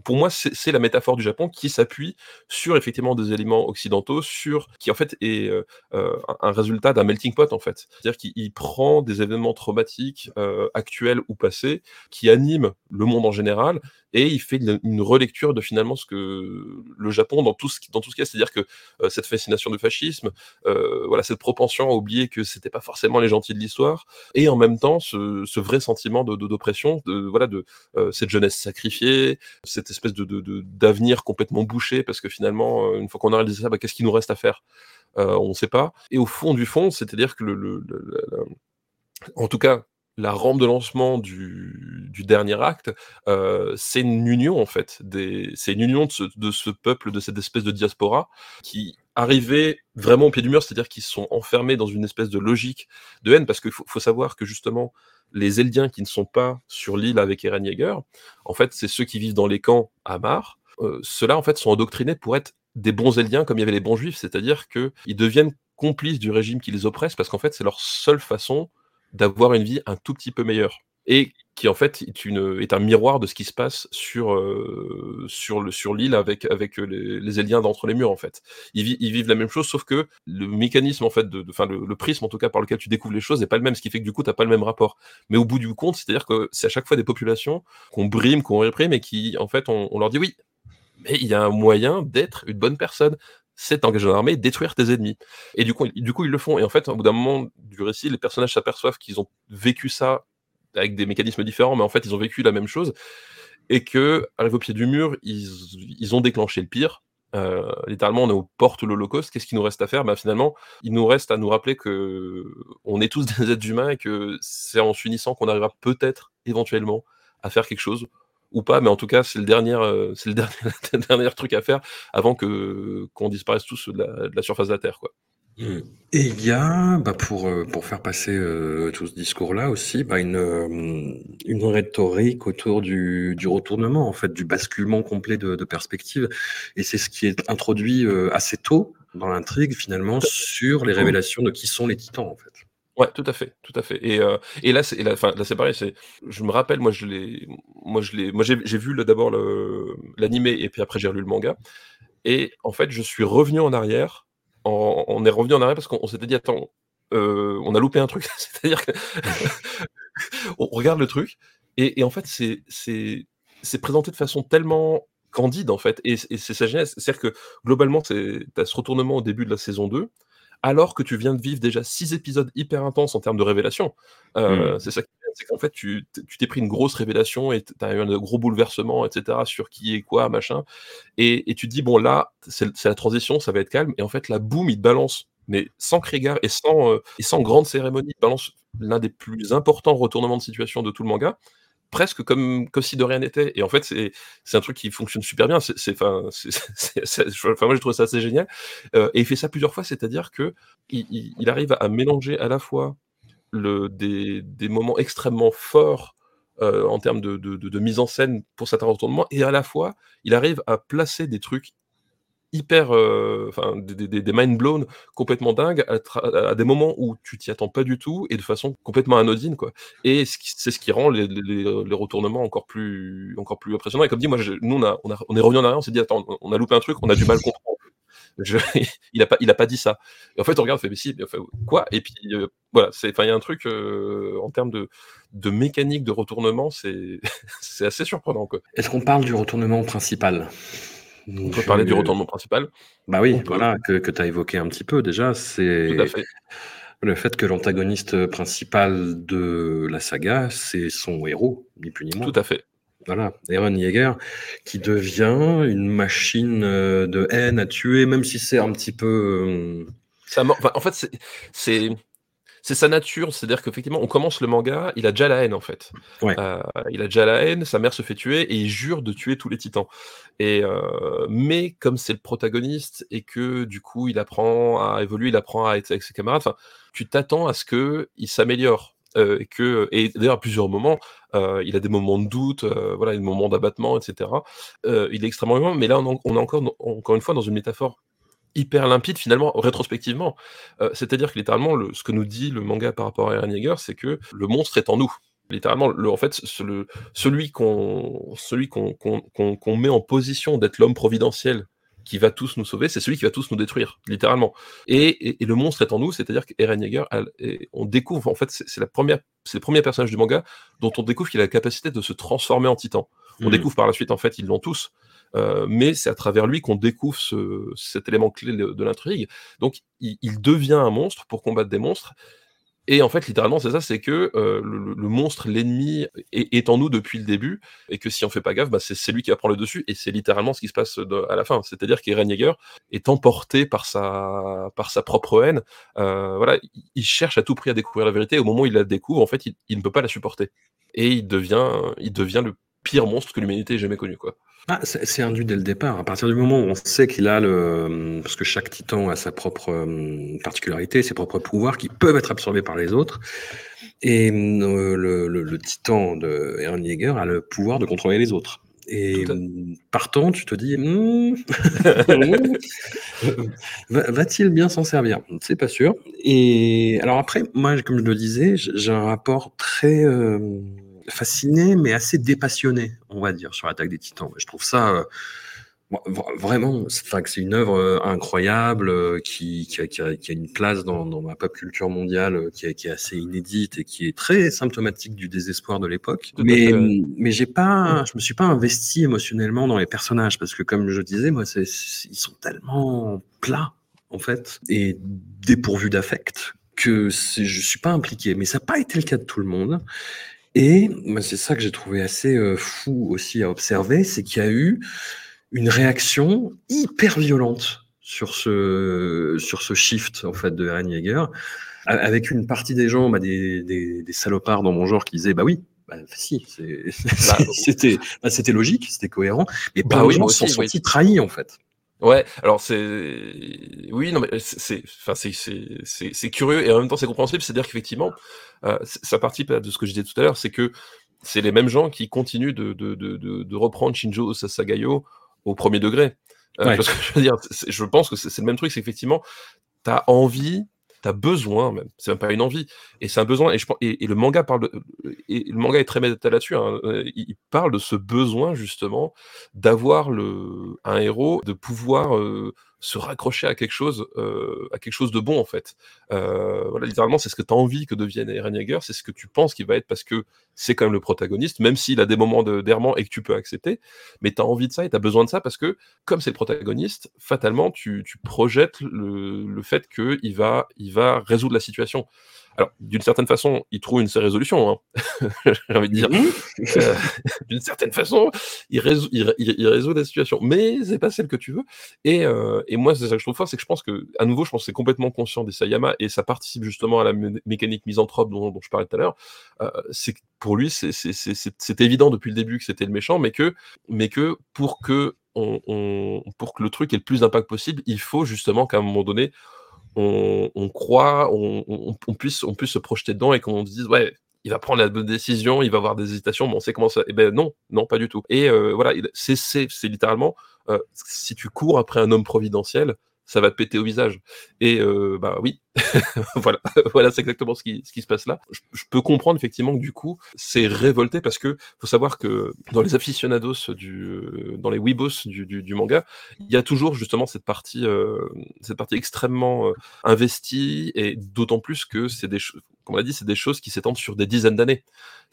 pour moi, c'est la métaphore du Japon qui s'appuie sur effectivement des éléments occidentaux, sur qui en fait est euh, euh un résultat d'un melting pot en fait. C'est-à-dire qu'il prend des événements traumatiques euh, actuels ou passés qui animent le monde en général et il fait une, relecture de finalement ce que le Japon dans tout ce dans tout ce cas, c'est-à-dire que cette fascination du fascisme, voilà cette propension à oublier que c'était pas forcément les gentils de l'histoire et en même temps ce, vrai sentiment d'oppression, de, voilà de cette jeunesse sacrifiée, cette espèce de d'avenir complètement bouché parce que finalement, euh, une fois qu'on a réalisé ça, bah, qu'est-ce qu'il nous reste à faire? Euh, On ne sait pas. Et au fond du fond, c'est-à-dire que le, en tout cas, la rampe de lancement du, dernier acte, euh, c'est une union en fait. C'est une union de ce, peuple, de cette espèce de diaspora qui arrivait vraiment au pied du mur, c'est-à-dire qu'ils sont enfermés dans une espèce de logique de haine, parce qu'il faut, faut, savoir que justement, les Eldiens qui ne sont pas sur l'île avec Eren Yeager, en fait, c'est ceux qui vivent dans les camps à Mar. Euh, Ceux-là, en fait, sont endoctrinés pour être des bons Eldiens comme il y avait les bons Juifs, c'est-à-dire qu'ils deviennent complices du régime qui les oppresse, parce qu'en fait, c'est leur seule façon d'avoir une vie un tout petit peu meilleure. et qui en fait est, une, est un miroir de ce qui se passe sur, euh, sur, sur l'île avec, avec les, les aliens d'entre les murs en fait. Ils, ils, vivent la même chose, sauf que le mécanisme en fait, de, de le, le, prisme en tout cas par lequel tu découvres les choses n'est pas le même, ce qui fait que du coup tu n'as pas le même rapport. Mais au bout du compte, c'est-à-dire que c'est à chaque fois des populations qu'on brime, qu'on réprime et qui en fait on, on leur dit oui, mais il y a un moyen d'être une bonne personne c'est t'engager dans l'armée, détruire tes ennemis. Et du coup, du coup, ils le font. Et en fait, au bout d'un moment du récit, les personnages s'aperçoivent qu'ils ont vécu ça avec des mécanismes différents, mais en fait, ils ont vécu la même chose, et que, au pied du mur, ils, ils ont déclenché le pire. Euh, littéralement, on est aux portes de l'Holocauste. Qu'est-ce qu'il nous reste à faire? Bah, Finalement, il nous reste à nous rappeler que on est tous des êtres humains et que c'est en s'unissant qu'on arrivera peut-être, éventuellement, à faire quelque chose ou pas, mais en tout cas, c'est le dernier, euh, c'est le dernier, dernier truc à faire avant que qu'on disparaisse tous de la, de la surface de la Terre, quoi. Mmh. Et il y a, bah pour, euh, pour faire passer euh, tout ce discours-là aussi, bah une, une rhétorique autour du, du retournement, en fait, du basculement complet de, de perspective. Et c'est ce qui est introduit assez tôt dans l'intrigue, finalement, sur les révélations de qui sont les titans, en fait. Ouais, tout à fait, tout à fait. Et, et là, c'est, là, là, pareil. Je me rappelle, moi, je l'ai, moi, je l'ai, moi, j'ai, vu d'abord le, l'animé et puis après j'ai relu le manga. Et en fait, je suis revenu en arrière on est revenu en arrière parce qu'on s'était dit attends, on a loupé un truc. C'est-à-dire que on regarde le truc et, en fait c'est présenté de façon tellement candide en fait et, c'est sa genèse. C'est-à-dire que globalement tu as ce retournement au début de la saison 2 alors que tu viens de vivre déjà six épisodes hyper intenses en termes de révélation. Euh, mmh. C'est ça qui c'est qu'en fait, tu t'es pris une grosse révélation et tu as eu un gros bouleversement, etc., sur qui est quoi, machin. Et, et tu te dis, bon, là, c'est la transition, ça va être calme. Et en fait, la boum, il te balance, mais sans crier et sans, euh, et sans grande cérémonie, il te balance l'un des plus importants retournements de situation de tout le manga presque comme, si de rien n'était. Et en fait, c'est un truc qui fonctionne super bien. C'est, enfin, moi, j'ai trouvé ça assez génial. Euh, et il fait ça plusieurs fois, c'est-à-dire que il, il, arrive à mélanger à la fois le, des, des, moments extrêmement forts euh, en termes de, de, de, mise en scène pour certains retournements, et à la fois, il arrive à placer des trucs hyper, euh, enfin, des, des, des, mind blown complètement dingues à, à, des moments où tu t'y attends pas du tout et de façon complètement anodine, quoi. Et c'est ce qui rend les, les, les, retournements encore plus, encore plus impressionnants. Et comme dit, moi, je, nous, on, a, on, a, on est revenu en arrière, on s'est dit, attends, on a loupé un truc, on a du mal à comprendre. Je, il a pas, il a pas dit ça. Et en fait, on regarde, on fait, mais si, mais, quoi? Et puis euh, voilà, c'est, enfin, il y a un truc euh, en termes de, de mécanique de retournement, c'est, c'est assez surprenant. Quoi. Est-ce qu'on parle du retournement principal? On peut parler du retournement principal. Bah oui, voilà, que, que tu as évoqué un petit peu déjà. C'est le fait que l'antagoniste principal de la saga, c'est son héros, ni plus ni moins. Tout à fait. Voilà, Aaron Yeager, qui devient une machine euh, de haine à tuer, même si c'est un petit peu. Euh, Ça, en fait, c'est c'est sa nature, c'est-à-dire qu'effectivement, on commence le manga, il a déjà la haine en fait. Ouais. Euh, il a déjà la haine, sa mère se fait tuer et il jure de tuer tous les titans. Et euh, mais comme c'est le protagoniste et que du coup il apprend à évoluer, il apprend à être avec ses camarades, tu t'attends à ce que il s'améliore. Euh, et que et d'ailleurs à plusieurs moments euh, il a des moments de doute euh, voilà des moments d'abattement etc il est extrêmement humain mais là on, on est encore encore une fois dans une métaphore hyper limpide finalement rétrospectivement euh, c'est à dire que littéralement le, ce que nous dit le manga par rapport à Eren Yeager c'est que le monstre est en nous littéralement le, en fait celui qu'on qu'on met en position d'être l'homme providentiel qui va tous nous sauver, c'est celui qui va tous nous détruire, littéralement. Et, le monstre est en nous, c'est-à-dire qu'Eren Yeager, on découvre, en fait, c'est le premier personnage du manga dont on découvre qu'il a la capacité de se transformer en titan. On mmh. découvre par la suite, en fait, ils l'ont tous, euh, mais c'est à travers lui qu'on découvre ce, cet élément clé de, de l'intrigue. Donc, il, il, devient un monstre pour combattre des monstres, et en fait, littéralement, c'est ça, c'est que euh, le, le, monstre, l'ennemi, est, est, en nous depuis le début, et que si on fait pas gaffe, bah, c'est lui qui va prendre le dessus, et c'est littéralement ce qui se passe de, à la fin. C'est-à-dire qu'Eren Yeager est emporté par sa, par sa propre haine. Euh, voilà, il cherche à tout prix à découvrir la vérité, et au moment où il la découvre, en fait, il, il ne peut pas la supporter. Et il devient, il devient le pire monstre que l'humanité ait jamais connu, quoi. Ah, c'est induit dès le départ. À partir du moment où on sait qu'il a le, parce que chaque titan a sa propre euh, particularité, ses propres pouvoirs qui peuvent être absorbés par les autres. Et euh, le, le, le, titan de Eren Yeager a le pouvoir de contrôler les autres. Et partant, tu te dis, mmh, va-t-il bien s'en servir? C'est pas sûr. Et alors après, moi, comme je le disais, j'ai un rapport très euh, fasciné, mais assez dépassionné, on va dire, sur l'attaque des Titans. Je trouve ça euh, Vraiment, c'est une œuvre euh, incroyable euh, qui, qui, a, qui, a, qui, a, une place dans, dans la pop culture mondiale qui, qui, est assez inédite et qui est très symptomatique du désespoir de l'époque. Mais, mais j'ai pas, je me suis pas investi émotionnellement dans les personnages parce que, comme je disais, moi, ils sont tellement plats en fait et dépourvus d'affect que je suis pas impliqué. Mais ça n'a pas été le cas de tout le monde. Et c'est ça que j'ai trouvé assez fou aussi à observer, c'est qu'il y a eu une réaction hyper violente sur ce, sur ce shift en fait de Eren Yeager, avec une partie des gens, bah, des, des, des, salopards dans mon genre qui disaient bah oui, bah, si, bah, c'était bah, c'était logique, c'était cohérent, mais pas bah, oui, gens se sont sentis trahis en fait. Ouais, alors c'est oui, non mais c'est enfin c'est c'est curieux et en même temps c'est compréhensible, c'est-à-dire qu'effectivement euh, ça participe de ce que je disais tout à l'heure, c'est que c'est les mêmes gens qui continuent de, de, de, de reprendre Shinjo Sasagayo au premier degré. Euh, parce que je veux dire, je pense que c'est le même truc, c'est effectivement, tu as envie, tu as besoin même, c'est même pas une envie, et c'est un besoin, et, je, et, et, le manga parle, et le manga est très méta là-dessus, hein, euh, il parle de ce besoin justement d'avoir un héros, de pouvoir euh, se raccrocher à quelque chose, euh, à quelque chose de bon en fait. Euh, voilà, littéralement, c'est ce que tu as envie que devienne Eren c'est ce que tu penses qu'il va être parce que c'est quand même le protagoniste, même s'il a des moments d'errement et que tu peux accepter, mais tu as envie de ça et tu as besoin de ça parce que, comme c'est le protagoniste, fatalement, tu, tu projettes le, le fait qu'il va, il va résoudre la situation. Alors, d'une certaine façon, il trouve une résolution, hein. j'ai envie de dire. Mmh. Euh, d'une certaine façon, il résout, il, il, résout la situation, mais c'est pas celle que tu veux. Et, euh, et moi, c'est ça que je trouve fort, c'est que je pense que, à nouveau, je pense que c'est complètement conscient des Sayama et ça participe justement à la mécanique misanthrope dont, dont je parlais tout à l'heure. Euh, c'est pour lui, c'est évident depuis le début que c'était le méchant, mais que, mais que pour que on, on, pour que le truc ait le plus d'impact possible, il faut justement qu'à un moment donné, on, croit, on, puisse, on puisse se projeter dedans et qu'on se dise, ouais, il va prendre la bonne décision, il va avoir des hésitations, mais on sait comment ça. Eh ben non, non, pas du tout. Et euh, voilà, c'est littéralement, euh, si tu cours après un homme providentiel, ça va te péter au visage. Et euh, bah oui, voilà, voilà c'est exactement ce qui, ce qui se passe là. Je, peux comprendre effectivement que du coup, c'est révolté parce que faut savoir que dans les aficionados, du, dans les weebos du, du, du manga, il y a toujours justement cette partie, euh, cette partie extrêmement euh, investie et d'autant plus que c'est des choses, comme on l'a dit, c'est des choses qui s'étendent sur des dizaines d'années.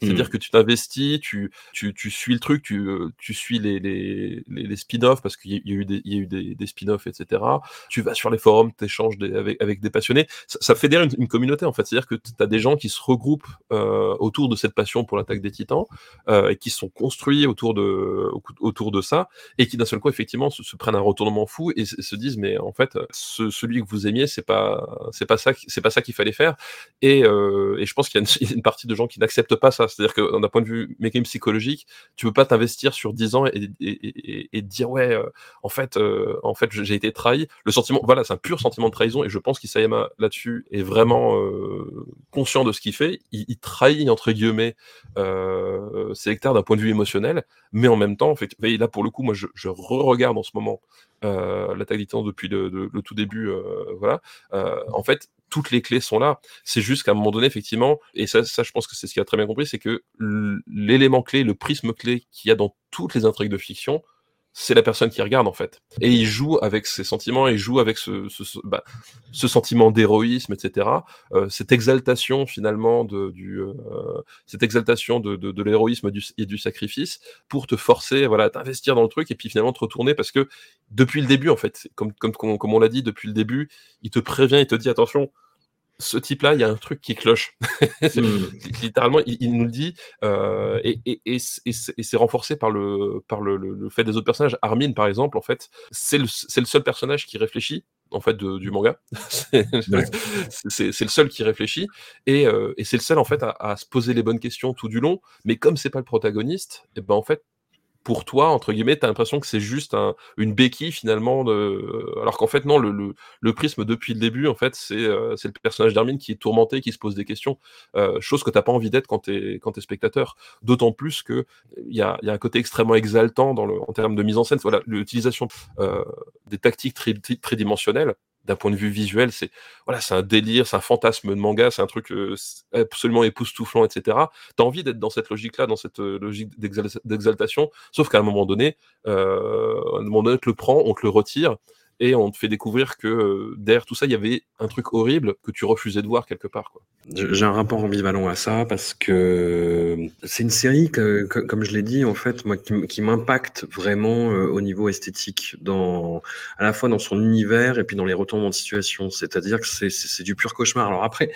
C'est-à-dire mmh. que tu t'investis, tu, tu, tu, suis le truc, tu, euh, tu suis les, les, les, les spin-offs parce qu'il y, y, a eu des, il y a eu des, des spin-offs, etc. Tu vas sur les forums, tu échanges avec, avec des passionnés ça, ça fédère une, une, communauté en fait. C'est-à-dire que tu as des gens qui se regroupent euh, autour de cette passion pour l'attaque des titans euh, et qui sont construits autour de, autour de ça et qui d'un seul coup effectivement se, se, prennent un retournement fou et, se disent mais en fait ce, celui que vous aimiez c'est pas c'est pas ça c'est pas ça qu'il fallait faire et, euh, et je pense qu'il y, a une partie de gens qui n'acceptent pas ça. C'est-à-dire que d'un point de vue mécanique psychologique, tu peux pas t'investir sur 10 ans et, dire ouais euh, en fait euh, en fait j'ai été trahi. Le sentiment voilà c'est un pur sentiment de trahison et je pense qu'Isayama là-dessus est vraiment conscient de ce qu'il fait. Il, trahit entre guillemets ses hectares d'un point de vue émotionnel, mais en même temps, en fait, là pour le coup, moi je, je re-regarde en ce moment l'attaque des titans depuis le, le, le, tout début, euh, voilà. Euh, en fait, toutes les clés sont là. C'est juste qu'à un moment donné, effectivement, et ça, ça je pense que c'est ce qu'il a très bien compris, c'est que l'élément clé, le prisme clé qu'il y a dans toutes les intrigues de fiction, c'est la personne qui regarde en fait. Et il joue avec ses sentiments, il joue avec ce, ce, bah, ce sentiment d'héroïsme, etc. Euh, cette exaltation finalement de, du, euh, cette exaltation de, de, de l'héroïsme et du sacrifice pour te forcer, voilà, à t'investir dans le truc et puis finalement te retourner parce que depuis le début en fait, comme comme comme on l'a dit depuis le début, il te prévient, il te dit attention, ce type-là, il y a un truc qui cloche. mmh. Littéralement, il, il, nous le dit, euh, et, et, et, et c'est renforcé par, le, par le, le, le, fait des autres personnages. Armin, par exemple, en fait, c'est le, seul personnage qui réfléchit en fait de, du manga. c'est le seul qui réfléchit et, euh, et c'est le seul en fait à, à, se poser les bonnes questions tout du long. Mais comme c'est pas le protagoniste, et ben en fait pour toi, entre guillemets, tu as l'impression que c'est juste un, une béquille finalement, alors qu'en fait, non, le, prisme depuis le début, en fait, c'est euh, le personnage d'Hermine qui est tourmenté, qui se pose des questions, euh, chose que tu pas envie d'être quand tu es, quand es spectateur. D'autant plus qu'il y a, y a un côté extrêmement exaltant dans le, en termes de mise en scène. Voilà, l'utilisation euh, des tactiques tridimensionnelles d'un point de vue visuel, c'est voilà, c'est un délire, c'est un fantasme de manga, c'est un truc euh, absolument époustouflant, etc. T'as envie d'être dans cette logique-là, dans cette euh, logique d'exaltation, sauf qu'à un moment donné, euh, à un moment donné, on te le prend, on te le retire, et on te fait découvrir que euh, derrière tout ça, il y avait un truc horrible que tu refusais de voir quelque part. J'ai un rapport ambivalent à ça parce que c'est une série que, comme je l'ai dit, en fait, moi, qui, m'impacte vraiment euh, au niveau esthétique, dans, à la fois dans son univers et puis dans les retournements de situation. C'est-à-dire que c'est du pur cauchemar. Alors après,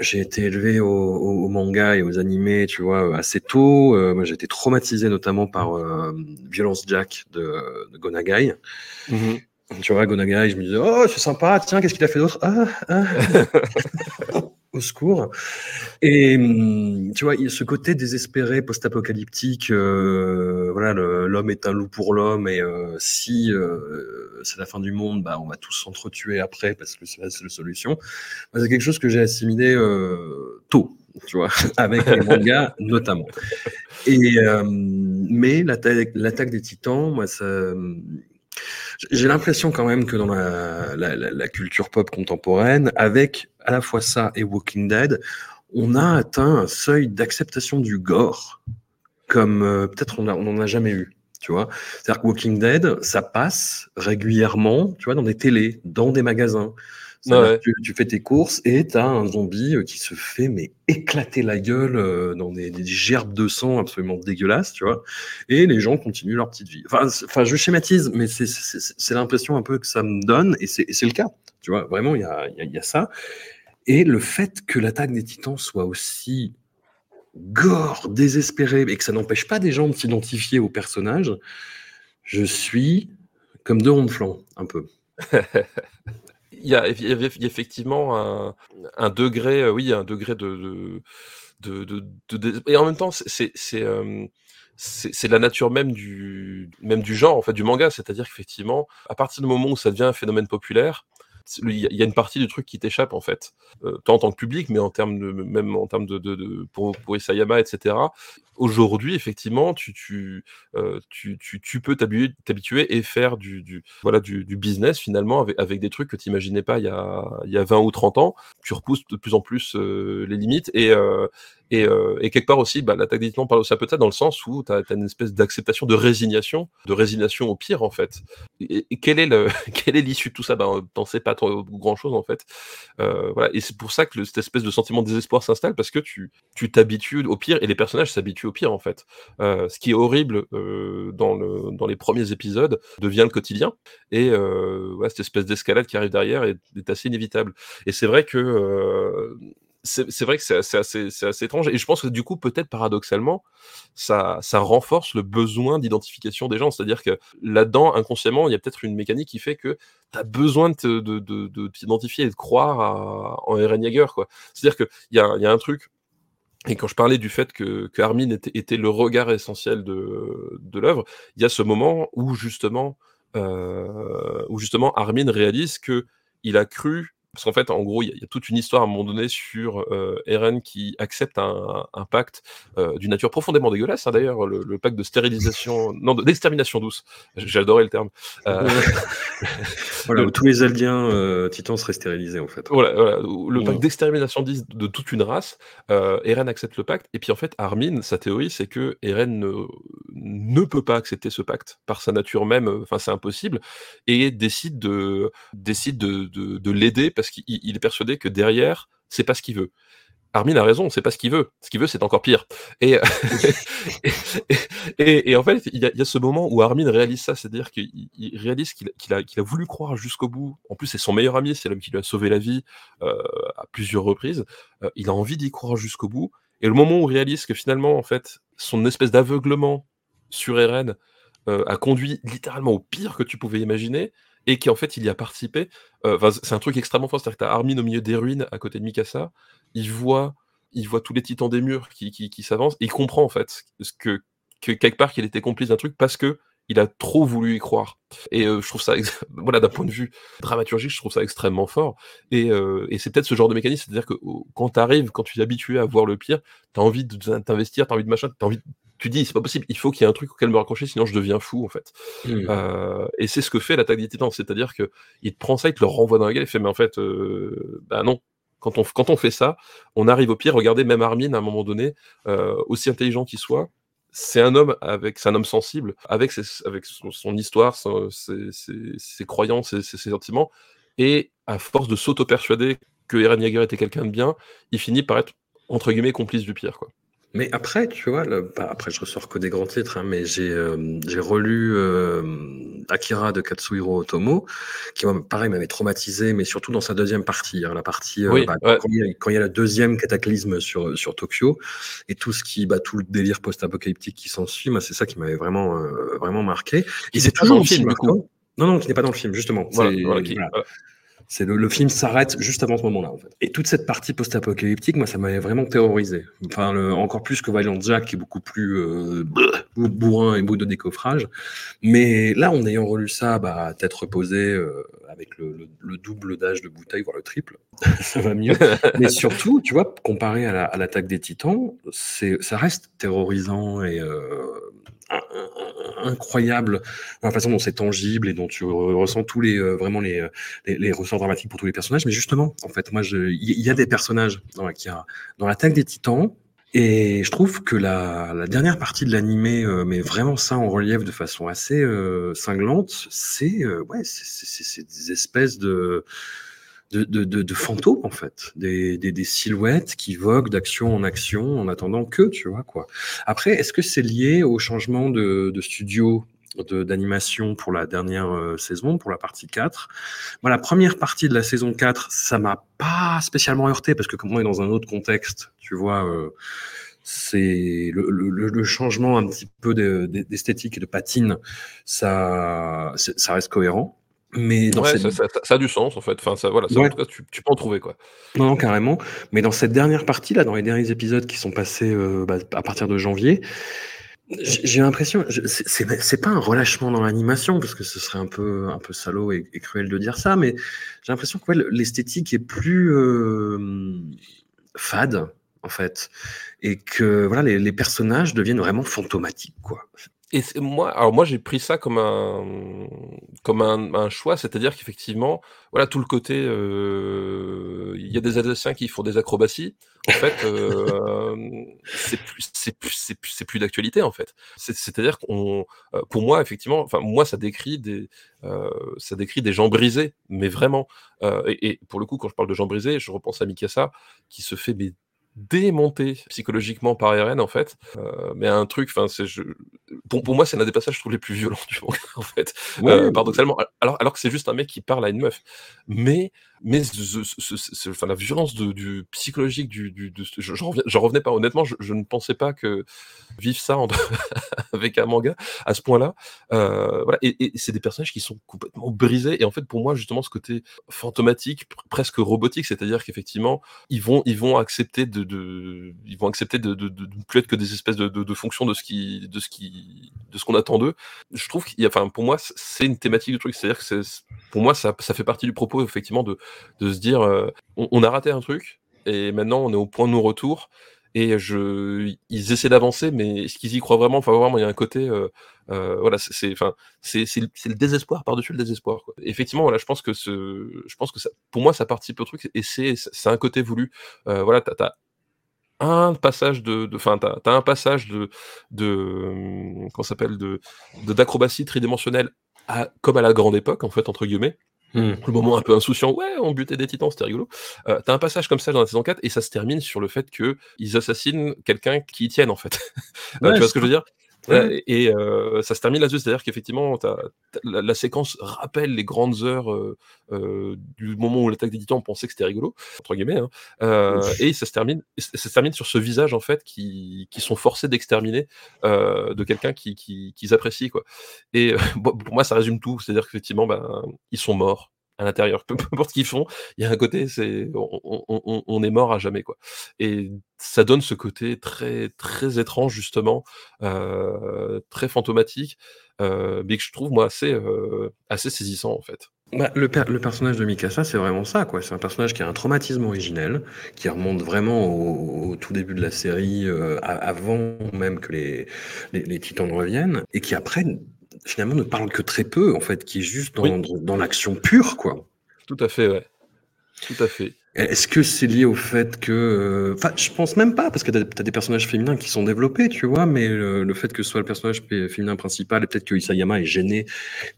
j'ai été élevé au, au, manga et aux animés, tu vois, assez tôt. Euh, moi, j'ai été traumatisé notamment par Violence Jack de, de Gonagai. Mm-hmm. Tu vois, Gonagai, je me disais, oh, c'est sympa, tiens, qu'est-ce qu'il a fait d'autre? Ah, ah. Au secours. Et hum, tu vois, ce côté désespéré, post-apocalyptique. Euh, voilà, l'homme est un loup pour l'homme, et euh, si euh, c'est la fin du monde, bah, on va tous s'entretuer après parce que c'est la seule solution. c'est quelque chose que j'ai assimilé tôt, tu vois, avec les mangas notamment. Et mais l'attaque des Titans, moi, ça j'ai l'impression quand même que dans la, culture pop contemporaine, avec à la fois ça et Walking Dead, on a atteint un seuil d'acceptation du gore comme euh, peut-être on n'en a jamais eu. Tu vois, c'est-à-dire que Walking Dead, ça passe régulièrement, tu vois, dans des télés, dans des magasins. Tu, fais tes courses et tu as un zombie euh, qui se fait mais éclater la gueule euh, dans des, gerbes de sang absolument dégueulasses, tu vois. Et les gens continuent leur petite vie. Enfin, enfin je schématise, mais c'est l'impression un peu que ça me donne et c'est le cas. Tu vois, vraiment, il y a, y a ça. Et le fait que l'attaque des titans soit aussi gore, désespéré, et que ça n'empêche pas des gens de s'identifier au personnage, je suis comme deux ronds de flanc, un peu. il y, a, effectivement un, un, degré, euh, oui, un degré de, de, de, de, et en même temps, c'est euh, c'est la nature même du même du genre en fait du manga, c'est-à-dire qu'effectivement, à partir du moment où ça devient un phénomène populaire, il y a une partie du truc qui t'échappe en fait, euh, tant en tant que public, mais en termes de même en termes de, pour, Isayama, etc aujourd'hui, effectivement, tu, tu, euh, tu, tu, tu, peux t'habituer et faire du, voilà, du, business finalement avec, des trucs que tu n'imaginais pas il y, a, il y a 20 ou 30 ans. Tu repousses de plus en plus euh, les limites et, et, euh, et, quelque part aussi, bah, l'attaque des parle aussi un peu de ça dans le sens où tu as, une espèce d'acceptation, de résignation, de résignation au pire en fait. Et, et quelle est l'issue de tout ça? Ben, t'en sais pas trop, grand chose en fait. Euh, voilà. Et c'est pour ça que cette espèce de sentiment de désespoir s'installe parce que tu t'habitues au pire et les personnages s'habituent au pire en fait. Euh, ce qui est horrible euh, dans, le, dans les premiers épisodes devient le quotidien et euh, ouais, cette espèce d'escalade qui arrive derrière est, est assez inévitable. Et c'est vrai que euh, c'est vrai que c'est assez, étrange. Et je pense que du coup, peut-être paradoxalement, ça, ça renforce le besoin d'identification des gens. C'est-à-dire que là-dedans, inconsciemment, il y a peut-être une mécanique qui fait que tu as besoin de, de, de, t'identifier et de croire en Eren Jaeger. C'est-à-dire qu'il y a, y a un truc et quand je parlais du fait que, que Armin était, était, le regard essentiel de, de l'œuvre, il y a ce moment où justement, euh, où justement Armin réalise que il a cru parce qu'en fait, en gros, il y, a toute une histoire à un moment donné sur euh, Eren qui accepte un, pacte euh, d'une nature profondément dégueulasse. Hein, d'ailleurs, le, pacte de stérilisation, non, d'extermination douce. Adoré le terme. Euh, voilà, où tous les Aldiens titans seraient stérilisés, en fait. Voilà, voilà le pacte d'extermination douce de toute une race. Eren accepte le pacte. Et puis, en fait, Armin, sa théorie, c'est que Eren ne, ne peut pas accepter ce pacte par sa nature même. Enfin, c'est impossible. Et décide de, décide de, de, de l'aider parce parce qu'il est persuadé que derrière, c'est pas ce qu'il veut. Armin a raison, c'est pas ce qu'il veut. Ce qu'il veut, c'est encore pire. Et, en fait, il y, a, ce moment où Armin réalise ça, c'est-à-dire qu'il réalise qu'il a, a, voulu croire jusqu'au bout. En plus, c'est son meilleur ami, c'est l'homme qui lui a sauvé la vie euh, à plusieurs reprises. Euh, il a envie d'y croire jusqu'au bout. Et le moment où il réalise que finalement, en fait, son espèce d'aveuglement sur Eren euh, a conduit littéralement au pire que tu pouvais imaginer, et qui en fait il y a participé. Euh, c'est un truc extrêmement fort, c'est-à-dire que tu as Armin au milieu des ruines à côté de Mikasa, il voit, il voit tous les titans des murs qui, qui, s'avancent, il comprend en fait que, que quelque part qu'il était complice d'un truc parce que il a trop voulu y croire. Et euh, je trouve ça, voilà, d'un point de vue dramaturgique, je trouve ça extrêmement fort. Et, euh, et c'est peut-être ce genre de mécanisme, c'est-à-dire que quand tu arrives, quand tu es habitué à voir le pire, tu as envie de t'investir, tu as envie de machin, tu as envie tu dis, c'est pas possible, il faut qu'il y ait un truc auquel me raccrocher, sinon je deviens fou, en fait. Mmh. Euh, et c'est ce que fait l'attaque des titans, c'est-à-dire que il te prend ça, il te le renvoie dans la gueule, il fait, mais en fait, euh, bah non. Quand on, quand on fait ça, on arrive au pire. Regardez, même Armin, à un moment donné, euh, aussi intelligent qu'il soit, c'est un homme avec, c'est un homme sensible, avec, ses, avec son, son histoire, son- ses, ses- ses croyances, ses, ses sentiments, et à force de s'auto-persuader que Eren Yeager était quelqu'un de bien, il finit par être entre guillemets complice du pire, quoi. Mais après, tu vois, le- bah, après je ressors que des grands titres, hein, mais j'ai euh, relu euh, Akira de Katsuhiro Otomo, qui pareil m'avait traumatisé, mais surtout dans sa deuxième partie, hein, la partie euh, Oui, bah, ouais. quand, il y a, quand il y a le deuxième cataclysme sur sur Tokyo et tout ce qui, bah, tout le délire post-apocalyptique qui s'ensuit, c'est ça qui m'avait vraiment vraiment marqué. Et c'est toujours dans le film, du coup. Non, non, qui n'est pas dans le film, justement. Voilà, C'est- voilà, qui- voilà. C'est le, le film s'arrête juste avant ce moment-là, en fait. Et toute cette partie post-apocalyptique, moi, ça m'avait vraiment terrorisé. Enfin, le- encore plus que Violent Jack, qui est beaucoup plus euh, bou- bourrin et beau de décoffrage. Mais là, en ayant relu ça, bah, tête reposée, euh, avec le, le- le double d'âge de bouteille, voire le triple, ça va mieux. Mais surtout, tu vois, comparé à la- à l'attaque des Titans, ça reste terrorisant et euh, incroyable la façon dont c'est tangible et dont tu re- ressens tous les euh, vraiment les, euh, les, les ressorts dramatiques pour tous les personnages. Mais justement, en fait, moi, il y, a des personnages dans Akira, dans l'attaque des Titans. Et je trouve que la, la dernière partie de l'animé euh, met vraiment ça en relief de façon assez euh, cinglante. C'est euh, ouais, c'est des espèces de de, fantômes en fait, des, silhouettes qui voguent d'action en action en attendant que, tu vois quoi. Après, est-ce que c'est lié au changement de, studio d'animation pour la dernière euh, saison, pour la partie 4 Moi, la première partie de la saison 4, ça m'a pas spécialement heurté parce que comme on est dans un autre contexte, tu vois, euh, c'est le, changement un petit peu de- de- d'esthétique et de patine, ça reste cohérent. Mais dans Ouais, cette ça, ça- a du sens en fait. Enfin, ça, voilà, ça, Ouais. en tout cas, tu, tu peux en trouver quoi. Non, non, carrément. Mais dans cette dernière partie, là, dans les derniers épisodes qui sont passés euh, bah, à partir de janvier, j'ai l'impression, c'est- pas un relâchement dans l'animation, parce que ce serait un peu, un peu salaud et, et cruel de dire ça, mais j'ai l'impression que ouais, l'esthétique est plus euh, fade, en fait. Et que voilà, les, les personnages deviennent vraiment fantomatiques, quoi. Et moi, alors moi j'ai pris ça comme un comme un, un choix, c'est-à-dire qu'effectivement, voilà tout le côté, euh, il y a des Alsaciens qui font des acrobaties. En fait, euh, c'est plus c'est plus c'est plus, d'actualité en fait. C'est- C'est-à-dire qu'on, euh, pour moi effectivement, enfin moi ça décrit des euh, ça décrit des gens brisés, mais vraiment. Euh, et, et pour le coup, quand je parle de gens brisés, je repense à Mikasa qui se fait mais démonter psychologiquement par Eren en fait. Euh, mais un truc enfin c'est je pour, pour moi c'est l'un des passages je trouve les plus violents du manga en fait. Euh, paradoxalement alors alors que c'est juste un mec qui parle à une meuf. Mais mais ce- ce- ce- enfin la violence de- du psychologique du, du de je- j'en j'en revenais pas. Honnêtement je, je ne pensais pas que vivre ça en- avec un manga à ce point-là Euh, voilà. Et, et c'est des personnages qui sont complètement brisés. Et en fait pour moi justement ce côté fantomatique pr- presque robotique c'est-à-dire qu'effectivement ils vont ils vont accepter de, de ils vont accepter de, de, ne plus être que des espèces de fonctions de ce qui de ce qui de ce qu'on attend d'eux. Je trouve qu'il y a enfin pour moi c'est une thématique du truc. C'est-à-dire que c'est pour moi ça, ça fait partie du propos effectivement de de se dire euh, on, a raté un truc et maintenant on est au point de non-retour et je ils essaient d'avancer mais est-ce qu'ils y croient vraiment? Enfin vraiment il y a un côté euh, euh, voilà c'est enfin c'est le, le désespoir par-dessus le désespoir effectivement voilà je pense que ce je pense que ça pour moi ça participe au truc et c'est c'est un côté voulu. Voilà t'as un passage de enfin t'as t'as un passage de de s'appelle de- d'acrobatie tridimensionnelle à, comme à la grande époque en fait entre guillemets Hmm. le moment un peu insouciant, ouais, on butait des titans, c'était rigolo. Euh, T'as un passage comme ça dans la saison 4 et ça se termine sur le fait que ils assassinent quelqu'un qui y tiennent en fait. Euh, Ouais, tu vois ce que je veux dire? Et euh, ça se termine là-dessus, c'est-à-dire qu'effectivement, t'as- t'as- la, la séquence rappelle les grandes heures euh, euh, du moment où l'attaque des titans, on pensait que c'était rigolo, entre guillemets, hein. Euh, et ça se termine, ça se termine sur ce visage en fait qui, qui sont forcés d'exterminer euh, de quelqu'un qui, qui, qu'ils apprécient quoi. Et bon, pour moi, ça résume tout, c'est-à-dire qu'effectivement, ben, ils sont morts à l'intérieur, peu, peu importe ce qu'ils font, il y a un côté, c'est on, est mort à jamais quoi. Et ça donne ce côté très très étrange justement, euh, très fantomatique, euh, mais que je trouve moi assez euh, assez saisissant en fait. Bah, le, le, personnage de Mikasa, c'est vraiment ça, quoi. C'est un personnage qui a un traumatisme originel, qui remonte vraiment au, tout début de la série, euh, avant même que les, les, Titans reviennent, et qui après, finalement, ne parle que très peu, en fait, qui est juste dans, dans l'action pure, quoi. Tout à fait, ouais. Tout à fait. Est-ce que c'est lié au fait que... Euh, enfin, je pense même pas, parce que tu as, des personnages féminins qui sont développés, tu vois, mais le, fait que ce soit le personnage féminin principal, et peut-être que Isayama est gêné,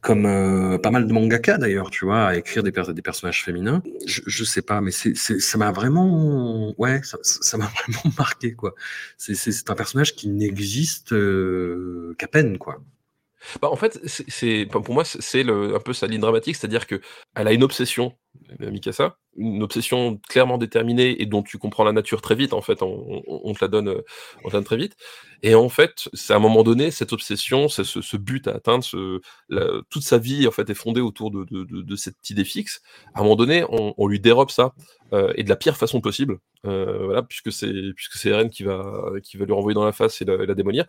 comme euh, pas mal de mangaka d'ailleurs, tu vois, à écrire des, des personnages féminins. Je, je sais pas, mais c'est, ça m'a vraiment... Ouais, ça m'a vraiment marqué, quoi. C'est un personnage qui n'existe euh, qu'à peine, quoi. Bah, en fait, pour moi, c'est un peu sa ligne dramatique, c'est-à-dire que elle a une obsession, euh, Mikasa, une obsession clairement déterminée et dont tu comprends la nature très vite, en fait, on, te la donne, euh, te la donne très vite. Et en fait, c'est à un moment donné, cette obsession, ce, but à atteindre, toute sa vie, en fait, est fondée autour de, cette idée fixe. À un moment donné, on, lui dérobe ça, euh, et de la pire façon possible, puisque c'est puisque Eren qui va, qui va lui renvoyer dans la face et la, et la démolir.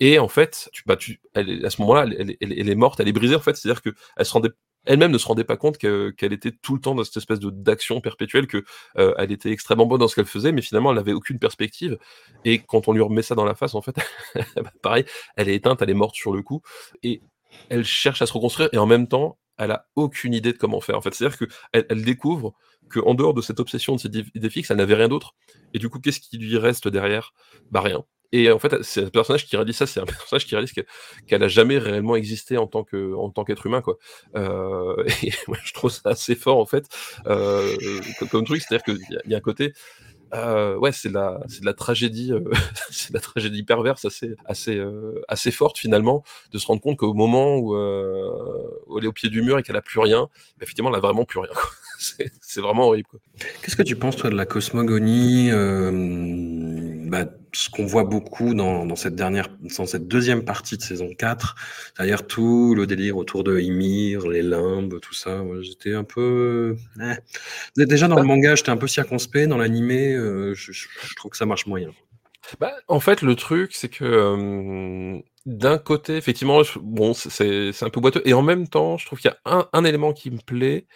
Et en fait, tu, bah, elle, à ce moment-là, elle, est morte, elle est brisée en fait. C'est-à-dire que elle se rendait, elle-même ne se rendait pas compte qu'elle était tout le temps dans cette espèce d'action perpétuelle, que euh, elle était extrêmement bonne dans ce qu'elle faisait, mais finalement elle n'avait aucune perspective. Et quand on lui remet ça dans la face, en fait, bah, pareil, elle est éteinte, elle est morte sur le coup, et elle cherche à se reconstruire. Et en même temps, elle a aucune idée de comment faire. En fait, c'est-à-dire que elle découvre que en dehors de cette obsession de cette idée fixe, elle n'avait rien d'autre. Et du coup, qu'est-ce qui lui reste derrière? Bah rien. Et en fait, c'est un personnage qui réalise ça, c'est un personnage qui réalise qu'elle n'a jamais réellement existé en tant qu'être humain, quoi. Euh, et je trouve ça assez fort en fait, euh, comme, truc, c'est-à-dire qu'il y, a un côté. Euh, ouais, c'est de la tragédie, c'est la tragédie perverse assez, assez, assez forte finalement, de se rendre compte qu'au moment où, où, elle est au pied du mur et qu'elle a plus rien, bah, effectivement, elle a vraiment plus rien. c'est, vraiment horrible. Qu'est-ce que tu penses toi de la cosmogonie bah, ce qu'on voit beaucoup dans, cette dernière, dans cette deuxième partie de saison 4, c'est-à-dire tout le délire autour de Ymir, les limbes, tout ça. J'étais un peu. Eh. Déjà dans le manga, j'étais un peu circonspect. Dans l'animé, euh, je, je, trouve que ça marche moyen. Bah, en fait, le truc, c'est que euh, d'un côté, effectivement, bon, c'est un peu boiteux, et en même temps, je trouve qu'il y a un, un, élément qui me plaît,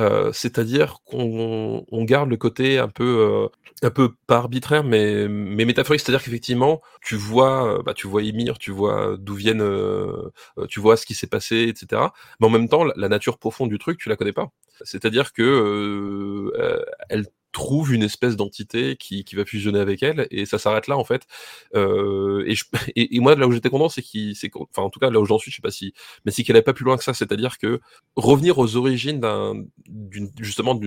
euh, c'est-à-dire qu'on on garde le côté un peu, euh, un peu pas arbitraire, mais, mais métaphorique. C'est-à-dire qu'effectivement, tu vois, euh, bah, tu vois Ymir, tu vois d'où viennent, tu vois ce qui s'est passé, etc. Mais en même temps, la, la, nature profonde du truc, tu la connais pas. C'est-à-dire que elle trouve une espèce d'entité qui, qui, va fusionner avec elle et ça s'arrête là en fait. Euh, et, je, et, et, moi là où j'étais content c'est qu'il c'est enfin en tout cas là où j'en suis je sais pas si mais c'est qu'elle n'est pas plus loin que ça. C'est-à-dire que revenir aux origines d'un justement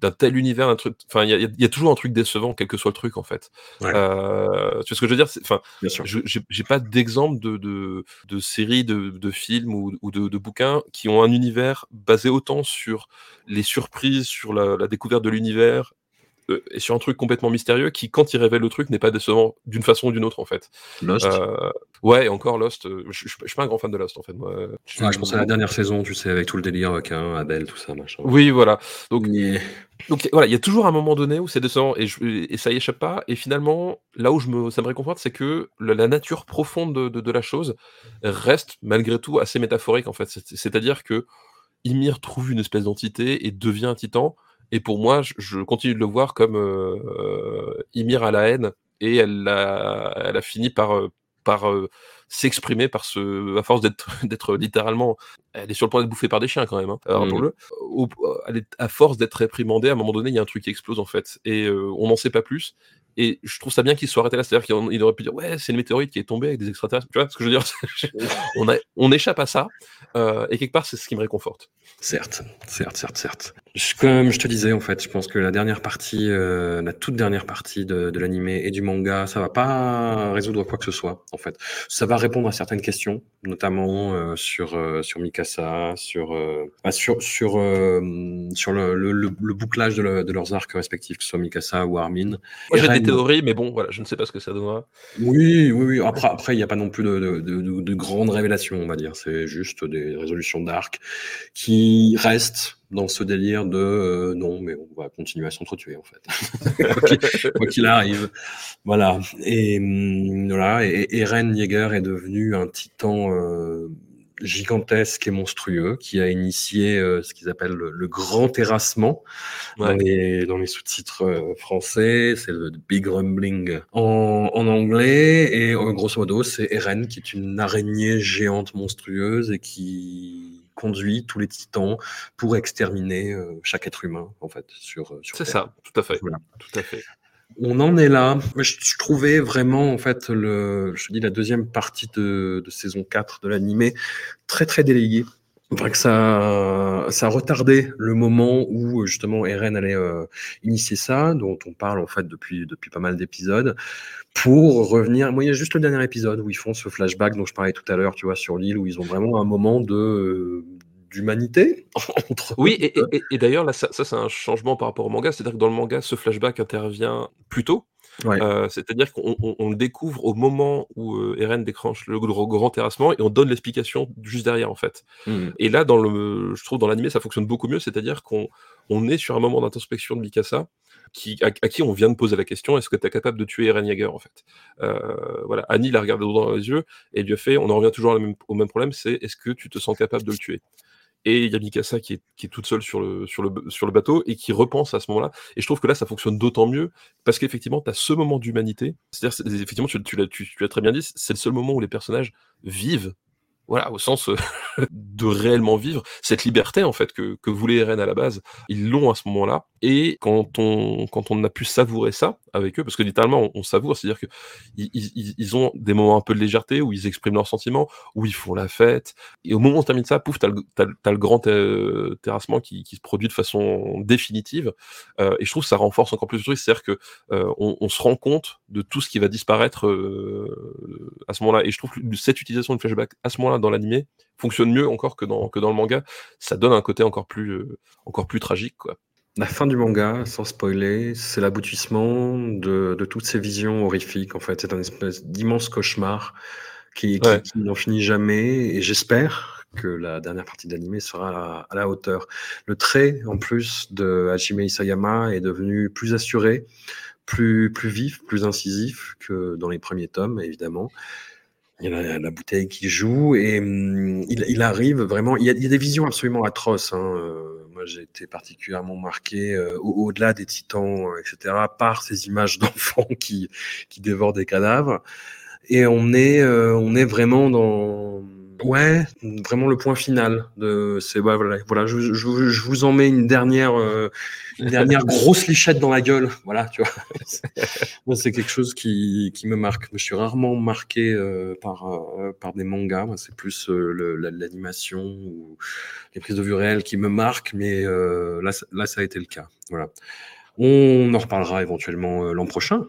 d'un tel univers un truc enfin il y a, y a, toujours un truc décevant quel que soit le truc en fait. Ouais. euh, tu vois ce que je veux dire? Enfin j'ai pas d'exemple de, de, de séries de, de films ou, ou de, de, bouquins qui ont un univers basé autant sur les surprises sur la, la découverte de l'univers euh, et sur un truc complètement mystérieux qui, quand il révèle le truc, n'est pas décevant d'une façon ou d'une autre en fait. Lost. Euh, ouais, encore Lost. Euh, je, suis pas un grand fan de Lost en fait. Moi. Je, ouais, je pense à la dernière saison, tu sais, avec tout le délire avec un Abel, tout ça, machin. Oui, voilà. Donc, yeah. donc voilà, il y a toujours un moment donné où c'est décevant et, et, ça y échappe pas. Et finalement, là où je me, ça me réconforte, c'est que la, la, nature profonde de, de, de, la chose reste malgré tout assez métaphorique en fait. C'est-à-dire que Ymir trouve une espèce d'entité et devient un titan et pour moi, je, je continue de le voir comme euh, euh, Ymir à la haine, et elle a, elle a fini par, euh, par euh, s'exprimer par ce, à force d'être, littéralement, elle est sur le point d'être bouffée par des chiens quand même, hein, mmh. elle est, à force d'être réprimandée, à un moment donné, il y a un truc qui explose en fait, et euh, on n'en sait pas plus. Et je trouve ça bien qu'il soit arrêté là, c'est-à-dire qu'il aurait pu dire ouais c'est une météorite qui est tombée avec des extraterrestres, tu vois ce que je veux dire? On, échappe à ça, euh, et quelque part c'est ce qui me réconforte. Certes, certes, certes, certes. Comme je te disais, en fait, je pense que la dernière partie, euh, la toute dernière partie de, de l'animé et du manga, ça va pas résoudre quoi que ce soit, en fait. Ça va répondre à certaines questions, notamment euh, sur euh, sur Mikasa, sur euh, bah, sur sur euh, sur le, le, le bouclage de, le, de, leurs arcs respectifs, que ce soit Mikasa ou Armin. Moi, j'ai des théories, mais bon, voilà, je ne sais pas ce que ça donnera. Oui, oui, oui. Après, après, il n'y a pas non plus de, de, de, de grandes révélations, on va dire. C'est juste des résolutions d'arc qui restent dans ce délire de euh, non, mais on va continuer à s'entretuer en fait, quoi qu'il arrive. Voilà. Et hum, voilà. Et Eren Yeager est devenu un titan. Euh, gigantesque et monstrueux qui a initié euh, ce qu'ils appellent le, grand terrassement dans les, dans les sous-titres euh, français. C'est le Big Rumbling en, en anglais. Et grosso modo, c'est Eren qui est une araignée géante monstrueuse et qui conduit tous les titans pour exterminer chaque être humain en fait sur, sur C'est ça, tout à fait. Tout à fait on en est là. Je, je, trouvais vraiment, en fait, le, je dis la deuxième partie de, de saison 4 de l'animé très, très délayée. Enfin, que ça, ça a retardé le moment où justement Eren allait euh, initier ça, dont on parle en fait depuis, depuis pas mal d'épisodes, pour revenir. Moi, il y a juste le dernier épisode où ils font ce flashback dont je parlais tout à l'heure, tu vois, sur l'île, où ils ont vraiment un moment de, d'humanité. oui, et, d'ailleurs, là, ça, c'est un changement par rapport au manga. C'est-à-dire que dans le manga, ce flashback intervient plus tôt. Euh, c'est-à-dire qu'on le découvre au moment où euh, Eren déclenche le grand terrassement et on donne l'explication juste derrière en fait. Mmh. Et là, dans le, je trouve dans l'animé, ça fonctionne beaucoup mieux. C'est-à-dire qu'on on est sur un moment d'introspection de Mikasa qui, à, qui on vient de poser la question est-ce que tu es capable de tuer Eren Jaeger en fait? Euh, Voilà, Annie l'a regardé dans les yeux et lui a fait on en revient toujours au même problème c'est est-ce que tu te sens capable de le tuer? Et il y a Mikasa qui est, qui est toute seule sur le, sur, le, sur le bateau et qui repense à ce moment-là. Et je trouve que là, ça fonctionne d'autant mieux parce qu'effectivement, tu as ce moment d'humanité. C'est-à-dire, effectivement, tu, tu l'as très bien dit, c'est le seul moment où les personnages vivent voilà, au sens euh, de réellement vivre cette liberté en fait que, que voulait Eren à la base. Ils l'ont à ce moment-là. Et quand on, quand on a pu savourer ça avec eux, parce que littéralement on, savoure, c'est-à-dire que ils, ils, ont des moments un peu de légèreté où ils expriment leurs sentiments, où ils font la fête. Et au moment où on termine ça, pouf, t'as le, as, le grand terrassement qui, qui, se produit de façon définitive. Euh, et je trouve que ça renforce encore plus le truc, c'est-à-dire que euh, on, se rend compte de tout ce qui va disparaître à ce moment-là. Et je trouve que cette utilisation de flashback à ce moment-là dans l'animé fonctionne mieux encore que dans, que dans le manga. Ça donne un côté encore plus, euh, encore plus tragique. Quoi. La fin du manga, sans spoiler, c'est l'aboutissement de, de, toutes ces visions horrifiques. En fait, c'est un espèce d'immense cauchemar qui, n'en finit jamais. Et j'espère que la dernière partie d'animé sera à la, hauteur. Le trait, en plus, de Hajime Isayama est devenu plus assuré, plus, plus vif, plus incisif que dans les premiers tomes, évidemment. Il a la, bouteille qui joue et hum, il, arrive vraiment. Il y, a, des visions absolument atroces. Hein. Euh, moi, j'ai été particulièrement marqué euh, au-delà des titans, etc., par ces images d'enfants qui, qui dévorent des cadavres. Et on est, euh, on est vraiment dans Ouais, vraiment le point final de c'est voilà, voilà je, je, vous en mets une dernière euh, une dernière grosse lichette dans la gueule, voilà, tu vois. Moi, c'est quelque chose qui, qui me marque. Je suis rarement marqué euh, par euh, par des mangas. Moi, c'est plus l'animation ou les prises de vue réelles qui me marquent, mais là, là, ça a été le cas. Voilà. On en reparlera éventuellement l'an prochain.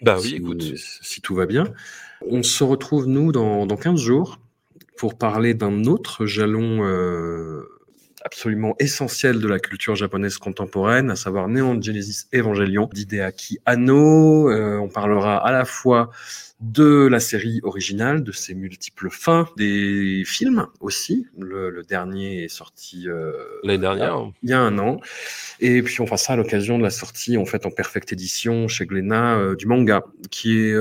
Bah oui, écoute, si tout va bien. On se retrouve nous dans dans 15 jours pour parler d'un autre jalon euh, absolument essentiel de la culture japonaise contemporaine, à savoir Neon Genesis Evangelion d'Hideaki Anno. Euh, on parlera à la fois de la série originale, de ses multiples fins, des films aussi. Le, dernier est sorti euh, l'année dernière, il y a un an. Et puis on fera ça à l'occasion de la sortie en fait en perfecte édition chez Glénat du manga, qui est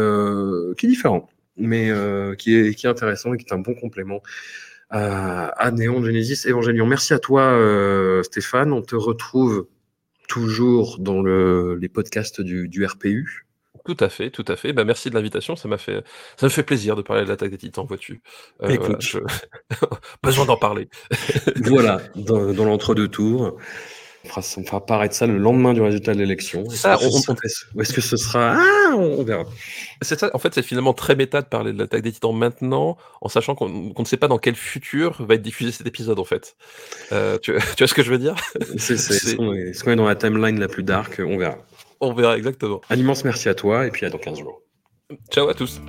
qui est différent mais euh, qui, est, qui est intéressant et qui est un bon complément à, à Néon Genesis Evangelion. Merci à toi, euh, Stéphane. On te retrouve toujours dans le, les podcasts du, du RPU. Tout à fait, tout à fait. Bah, merci de l'invitation. Ça m'a fait, ça me fait plaisir de parler de l'attaque des Titans, vois-tu. Euh, Écoute, je... besoin d'en parler. voilà, dans, dans l'entre-deux tours. On fera, on fera paraître ça le lendemain du résultat de l'élection. Ça, on, est-ce que ce sera Ah, on verra. C'est ça. En fait, c'est finalement très méta de parler de l'attaque des Titans maintenant, en sachant qu'on ne sait pas dans quel futur va être diffusé cet épisode, en fait. Euh, tu, tu, vois ce que je veux dire? C'est ce qu'on est, dans la timeline la plus dark? On verra. On verra exactement. Un immense merci à toi et puis à dans 15 jours. Ciao à tous.